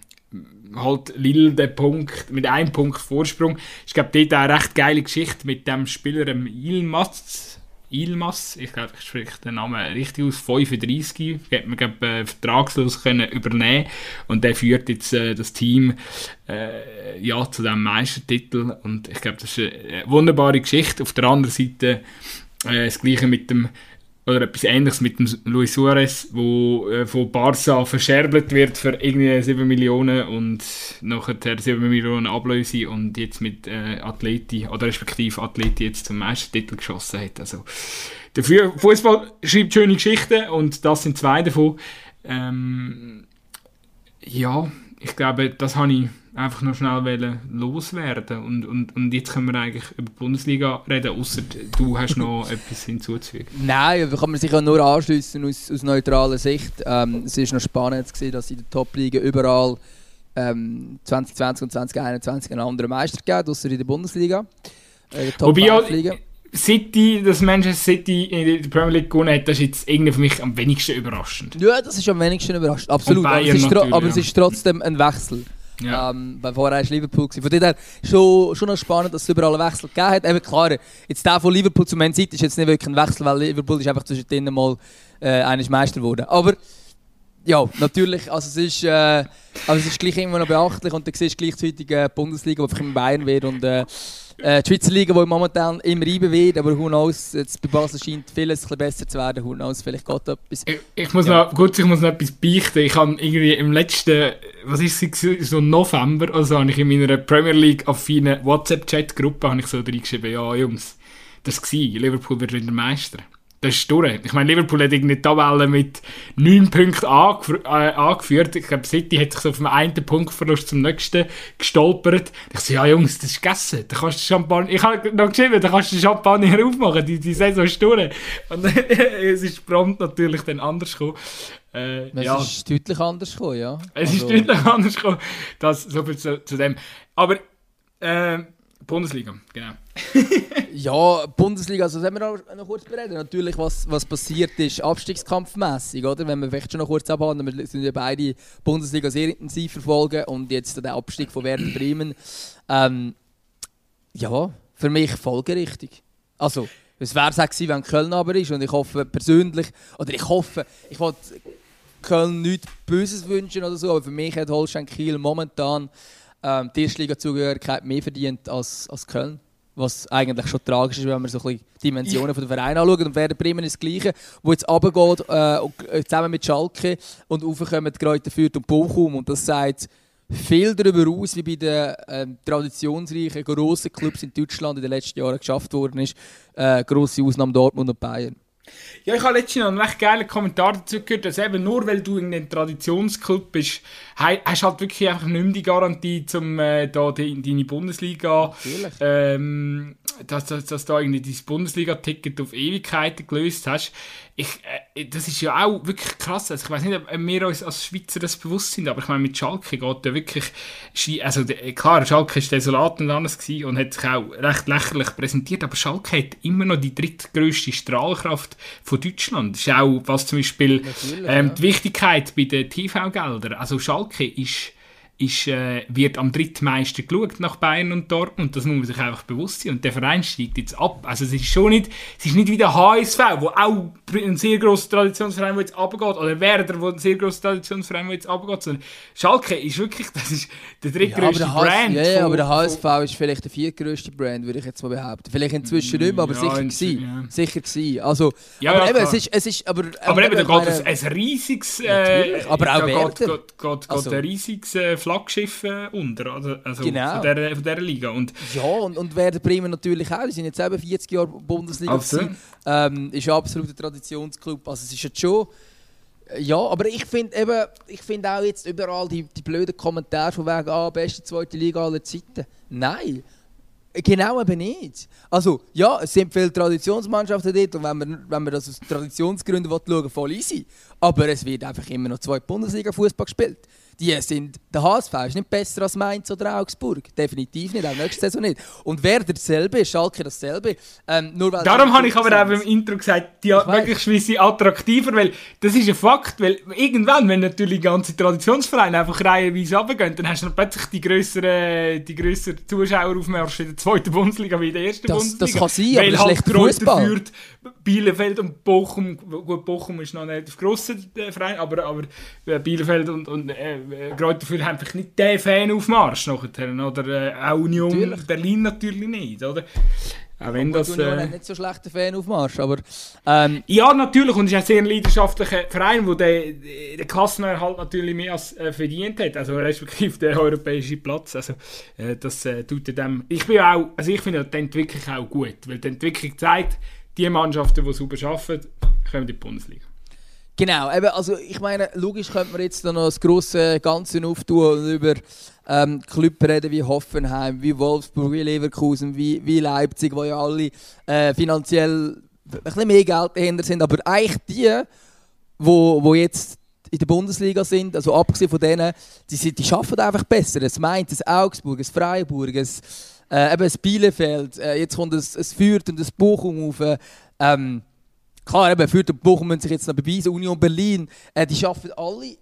halt Lille den Punkt, mit einem Punkt Vorsprung. Ich glaube, dort eine recht geile Geschichte mit dem Spieler dem Ilmaz. Ilmas, ich glaube, ich spreche den Namen richtig aus, 35, hat man glaub, äh, vertragslos können übernehmen und der führt jetzt äh, das Team äh, ja, zu diesem Meistertitel und ich glaube, das ist eine wunderbare Geschichte. Auf der anderen Seite äh, das gleiche mit dem oder etwas ähnliches mit dem Luis Suarez, wo äh, von Barca verscherbelt wird für irgendwie 7 Millionen und nachher 7 Millionen Ablöse und jetzt mit äh, Atleti, oder respektive Atleti jetzt zum Meistertitel geschossen hat. Also der Fußball schreibt schöne Geschichten und das sind zwei davon. Ähm, ja, ich glaube, das habe ich einfach noch schnell loswerden und, und, und jetzt können wir eigentlich über die Bundesliga reden, außer du hast noch etwas hinzuzufügen. Nein, da kann man sich ja nur anschließen aus, aus neutraler Sicht. Ähm, es ist noch spannend sehen, dass in der Top-Liga überall ähm, 2020 und 2021 einen anderen Meister gibt, außer in der Bundesliga. Äh, Wobei ja, City, dass Manchester City in der Premier League gewonnen hat, das ist jetzt irgendwie für mich am wenigsten überraschend. Ja, das ist am wenigsten überraschend, absolut. Aber es, ist aber es ist trotzdem ein Wechsel. Ja. Ähm, weil vorher war Liverpool. Gewesen. Von daher schon, schon noch spannend, dass es überall einen Wechsel gegeben hat. Eben klar, jetzt der von Liverpool zu Man City ist jetzt nicht wirklich ein Wechsel, weil Liverpool ist einfach zwischendrin mal äh, eines Meister geworden. Aber ja, natürlich, also es ist, äh, also es ist gleich immer noch beachtlich und du siehst gleichzeitig äh, Bundesliga, die einfach immer Bayern wird und äh, äh, die Schweizer Liga, die momentan immer reiben wird, aber who knows, jetzt bei Basel scheint vieles ein besser zu werden, who knows, vielleicht geht etwas. Ich, ich muss ja. noch, gut, ich muss noch etwas beichten. Ich habe irgendwie im letzten, was ist es, so November, also habe ich in meiner Premier League affinen WhatsApp-Chat-Gruppe habe ich so reingeschrieben, ja Jungs, das war, Liverpool wird wieder Meister. Das ist durch. Ich meine, Liverpool hat irgendwie die Tabelle mit 9 Punkten angef äh, angeführt. Ich glaube, City hat sich so vom einen Punktverlust zum nächsten gestolpert. Ich so, ja Jungs, das ist gegessen. Da kannst du Champagner... Ich habe noch geschrieben, da kannst du Champagner aufmachen. Die, die Saison ist durch. Und es ist prompt natürlich dann anders gekommen. Äh, es ja. ist deutlich anders gekommen, ja. Es also. ist deutlich anders gekommen. Das, so viel zu, zu dem. Aber... Äh, Bundesliga, genau. ja, Bundesliga, also sollen wir noch, noch kurz bereden. Natürlich, was, was passiert ist, abstiegskampfmäßig, oder? Wenn wir vielleicht schon noch kurz abhandeln, wir sind ja beide Bundesliga sehr intensiv verfolgen und jetzt der Abstieg von Werder Bremen. Ähm, ja, für mich folgerichtig. Also, es wäre es gewesen, wenn Köln aber ist und ich hoffe persönlich, oder ich hoffe, ich wollte Köln nichts Böses wünschen oder so, aber für mich hat Holstein Kiel momentan ähm, die Erstliga-Zugehörigkeit mehr verdient als, als Köln. Was eigentlich schon tragisch ist, wenn man so ein bisschen Dimensionen von der Vereine anschaut. Und Werder Bremen ist das Gleiche, wo jetzt runtergeht, äh, äh, zusammen mit Schalke und raufkommen Kräuter führt und Bochum. Und das sagt, viel darüber aus, wie bei den äh, traditionsreichen grossen Clubs in Deutschland in den letzten Jahren geschafft worden ist. Äh, grosse Ausnahme Dortmund und Bayern. Ja, ich habe letztens noch einen recht geilen Kommentar dazu gehört, dass eben nur weil du in einem Traditionsclub bist, hast du halt wirklich einfach nicht mehr die Garantie, um äh, da die, deine Bundesliga, ähm, dass, dass, dass du da irgendwie dein Bundesliga-Ticket auf Ewigkeiten gelöst hast ich, äh, das ist ja auch wirklich krass. Also ich weiß nicht, ob wir uns als Schweizer das bewusst sind, aber ich meine, mit Schalke geht der wirklich, also der, klar, Schalke war desolat und alles und hat sich auch recht lächerlich präsentiert, aber Schalke hat immer noch die drittgrößte Strahlkraft von Deutschland. Das ist auch, was zum Beispiel ähm, die Wichtigkeit bei den TV-Geldern, also Schalke ist ist, äh, wird am drittmeisten geschaut nach Bayern und Dortmund. Das muss man sich einfach bewusst sein. Und der Verein steigt jetzt ab. Also es ist schon nicht, es ist nicht wie der HSV, wo auch ein sehr grosser Traditionsverein, der jetzt abgeht, oder Werder, wo ein sehr grosser Traditionsverein, der jetzt abgeht, sondern Schalke ist wirklich, das ist der drittgrößte ja, Brand. Ja, ja, aber der HSV ist vielleicht der viertgrößte Brand, würde ich jetzt mal behaupten. Vielleicht inzwischen nicht mehr, aber ja, sicher gewesen. Ja. Sicher gewesen. Also, ja, aber eben, es ist, es ist, aber... Aber eben, da geht ein, ein riesiges... Äh, aber auch Werder. Geht, geht, geht, also, ein riesiges... Äh, Flaggschiff äh, unter, also, also genau. von, dieser, von dieser Liga. Und, ja, und, und Werder Bremen natürlich auch, die sind jetzt eben 40 Jahre Bundesliga also. ähm, ist ein Traditionsclub, also es ist jetzt schon... Äh, ja, aber ich finde eben, ich finde auch jetzt überall die, die blöden Kommentare von wegen, ah, beste zweite Liga aller Zeiten. Nein, Genau eben nicht. Also, ja, es sind viele Traditionsmannschaften dort und wenn man, wenn man das aus Traditionsgründen schauen voll easy. Aber es wird einfach immer noch zwei Bundesliga-Fußball gespielt die sind, der HSV ist nicht besser als Mainz oder Augsburg. Definitiv nicht, auch nächste Saison nicht. Und wer dasselbe ist, Schalke dasselbe. Ähm, nur weil Darum habe ich aber auch im Intro gesagt, die möglichst sind attraktiver, weil das ist ein Fakt, weil irgendwann, wenn natürlich ganze Traditionsvereine einfach reihenweise runtergehen, dann hast du plötzlich die grösseren, die grösseren Zuschaueraufmärsche in der zweiten Bundesliga wie in der ersten das, Bundesliga. Das kann sein, weil aber halt Fußball. führt Bielefeld und Bochum, gut, Bochum ist noch nicht auf grossen äh, Verein, aber, aber äh, Bielefeld und, und äh, gerade dafür haben vielleicht nicht den Fan auf Marsch nachher, oder äh, auch Union natürlich. Berlin natürlich nicht, oder? Auch wenn das, Union äh, hat nicht so schlechter Fan auf Marsch, aber... Ähm, ja, natürlich, und es ist ein sehr leidenschaftlicher Verein, wo der, der Klassenerhalt natürlich mehr als äh, verdient hat, also respektive der europäische Platz, also äh, das äh, tut dem... Ich bin auch, also ich finde die Entwicklung auch gut, weil die Entwicklung zeigt, die Mannschaften, die super arbeiten, kommen in die Bundesliga. Genau, eben, also ich meine, logisch könnte man jetzt noch das grosse Ganze auftun und über ähm, Clubs reden wie Hoffenheim, wie Wolfsburg, wie Leverkusen, wie, wie Leipzig, wo ja alle äh, finanziell ein bisschen mehr Geld dahinter sind, aber eigentlich die, wo, wo jetzt in der Bundesliga sind, also abgesehen von denen, die, die schaffen einfach besser. Es meint es Augsburg, es Freiburg, es, äh, eben es Bielefeld, äh, jetzt kommt es, es Fürth und es Bochum auf. Äh, ähm, Klar, eben, für den Bochum müssen sich jetzt noch beweisen, Union Berlin, äh, die schaffen alle,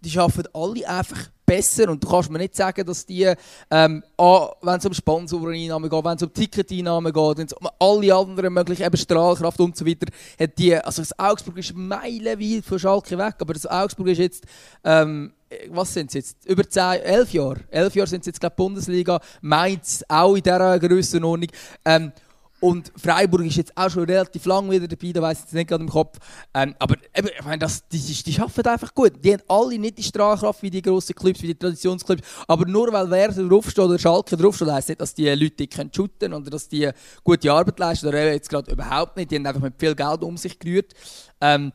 die schaffen alle einfach besser und du kannst mir nicht sagen, dass die, ähm, wenn es um Sponsoreneinnahmen geht, wenn es um Ticketeinnahmen geht, wenn es um alle anderen möglichen, eben Strahlkraft und so weiter, hat die, also das Augsburg ist meilenweit von Schalke weg, aber das Augsburg ist jetzt, ähm, was sind sie jetzt? Über 10, 11 Jahre. 11 Jahre sind sie jetzt, glaube Bundesliga. Mainz auch in dieser Grössenordnung. Ähm, und Freiburg ist jetzt auch schon relativ lang wieder dabei, da weiß ich jetzt nicht gerade im Kopf. Ähm, aber eben, ich meine, das, die, die arbeiten einfach gut. Die haben alle nicht die Strahlkraft wie die grossen Clubs, wie die Traditionsclubs. Aber nur weil Werder draufsteht oder Schalke draufsteht, heisst nicht, dass die Leute können shooten oder dass die gute Arbeit leisten. Oder jetzt gerade überhaupt nicht. Die haben einfach mit viel Geld um sich gerührt. Ähm,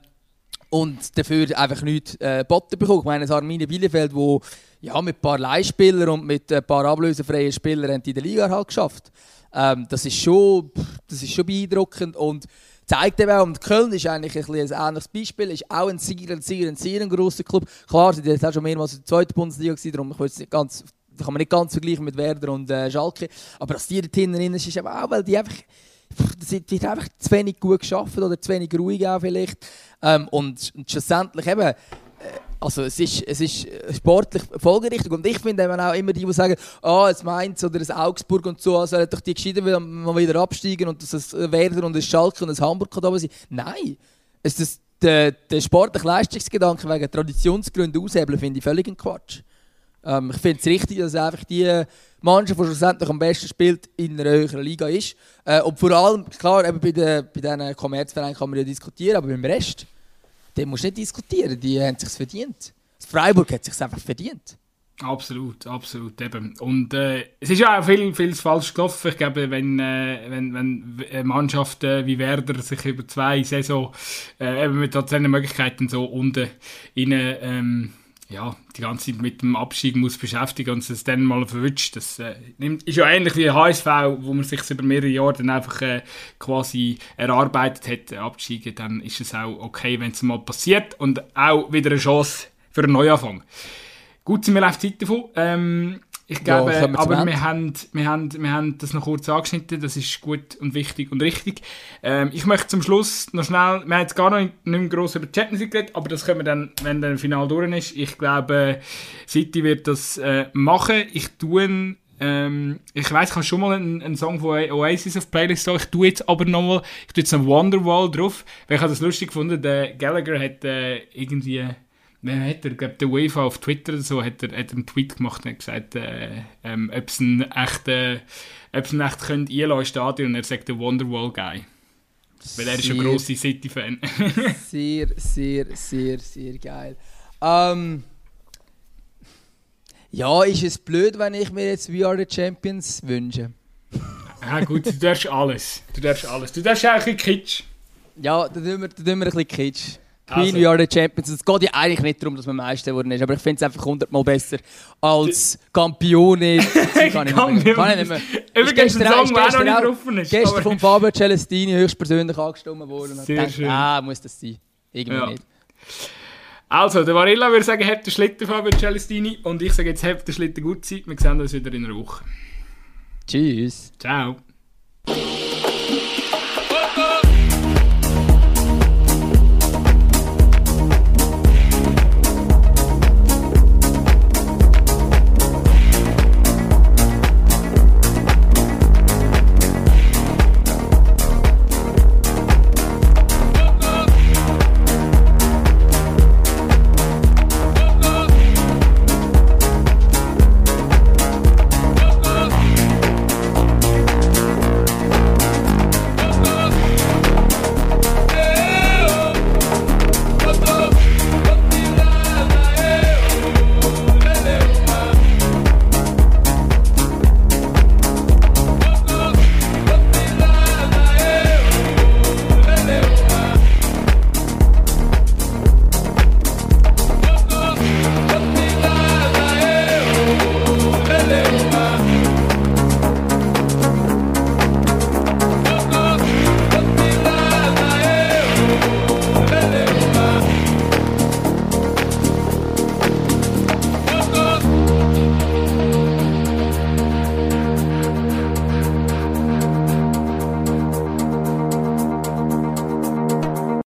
und dafür einfach nichts äh, geboten bekommen. Ich meine, das Arminia Bielefeld, wo ja, mit ein paar Leihspielern und mit ein paar ablösefreien Spielern die in der Liga halt geschafft. Ähm, das, ist schon, das ist schon beeindruckend und zeigt eben und Köln ist eigentlich ein, ein ähnliches Beispiel, ist auch ein sehr, sehr, sehr grosser Club. Klar, sie sind auch schon mehrmals in der zweiten Bundesliga gewesen, darum ich nicht ganz, kann man nicht ganz vergleichen mit Werder und äh, Schalke, aber dass die da hinten ist, ist eben auch, weil die einfach das wird einfach zu wenig gut geschafft oder zu wenig ruhig auch vielleicht. Ähm, und, und schlussendlich eben, also es ist, es ist sportlich folgerichtig und ich finde eben auch immer die, die sagen, ah, oh, es Mainz oder das Augsburg und so, also doch die gescheiden mal wieder absteigen und dass es Werder und das Schalke und das Hamburg da sein. Nein, es ist der, der sportliche Leistungsgedanke wegen Traditionsgründen aushebeln, finde ich völlig ein Quatsch. Ähm, ich finde es richtig, dass einfach die Mannschaft, die schlussendlich am besten spielt, in einer höheren Liga ist. Äh, und vor allem, klar, eben bei diesen Kommerzvereinen kann man ja diskutieren, aber beim Rest den musst du nicht diskutieren, die haben es sich verdient. Freiburg hat es sich einfach verdient. Absolut, absolut. Eben. Und äh, es ist ja auch viel, viel falsch gelaufen. Ich glaube, wenn, äh, wenn, wenn Mannschaften wie Werder sich über zwei Saison äh, eben mit seinen Möglichkeiten so unten in, ähm, ja, die ganze Zeit mit dem Abstieg muss beschäftigen und es dann mal verwünscht. Das äh, ist ja ähnlich wie HSV, wo man sich über mehrere Jahre dann einfach äh, quasi erarbeitet hat, absteigen, dann ist es auch okay, wenn es mal passiert und auch wieder eine Chance für einen Neuanfang. Gut, sind wir auf die Zeit davon. Ähm, ich glaube, ja, aber wir haben, wir, haben, wir haben das noch kurz angeschnitten, das ist gut und wichtig und richtig. Ähm, ich möchte zum Schluss noch schnell, wir haben jetzt gar noch nicht, mehr gross über die Champions League geredet, aber das können wir dann, wenn der Final durch ist. Ich glaube, City wird das äh, machen. Ich tue ähm, ich weiß, ich habe schon mal einen, einen, Song von Oasis auf Playlist Ich tue jetzt aber nochmal, ich tue jetzt einen Wonderwall drauf, weil ich habe das lustig gefunden, der Gallagher hat äh, irgendwie Wer hat er, glaube der UEFA auf Twitter oder so, hat er, hat einen Tweet gemacht und hat gesagt, äh, ähm, ob es ein echt, äh, ob es echt könnt einlassen Stadion und er sagt der Wonderwall Guy. Weil er ist ein grosser City-Fan. sehr, sehr, sehr, sehr geil. Ähm, ja, ist es blöd, wenn ich mir jetzt We Are the Champions wünsche? Ja gut, du darfst alles. Du darfst alles. Du darfst auch ein bisschen Kitsch. Ja, dann tun wir, dann tun wir ein bisschen Kitsch. Queen, also. we are the champions. Es geht ja eigentlich nicht darum, dass man Meister geworden ist, aber ich finde es einfach hundertmal besser als Campione. kann ich nicht mehr. Kann ich nicht mehr. Übrigens ein Song, der noch nicht drauf ist. Gestern von Fabio Celestini höchstpersönlich angestimmt worden. Und Sehr schön. Ah, muss das sein. Irgendwie ja. nicht. Also, der Varilla würde sagen, habt den Schlitten Fabio Celestini und ich sage jetzt, habt den Schlitten gut Zeit. Wir sehen uns wieder in einer Woche. Tschüss. Ciao.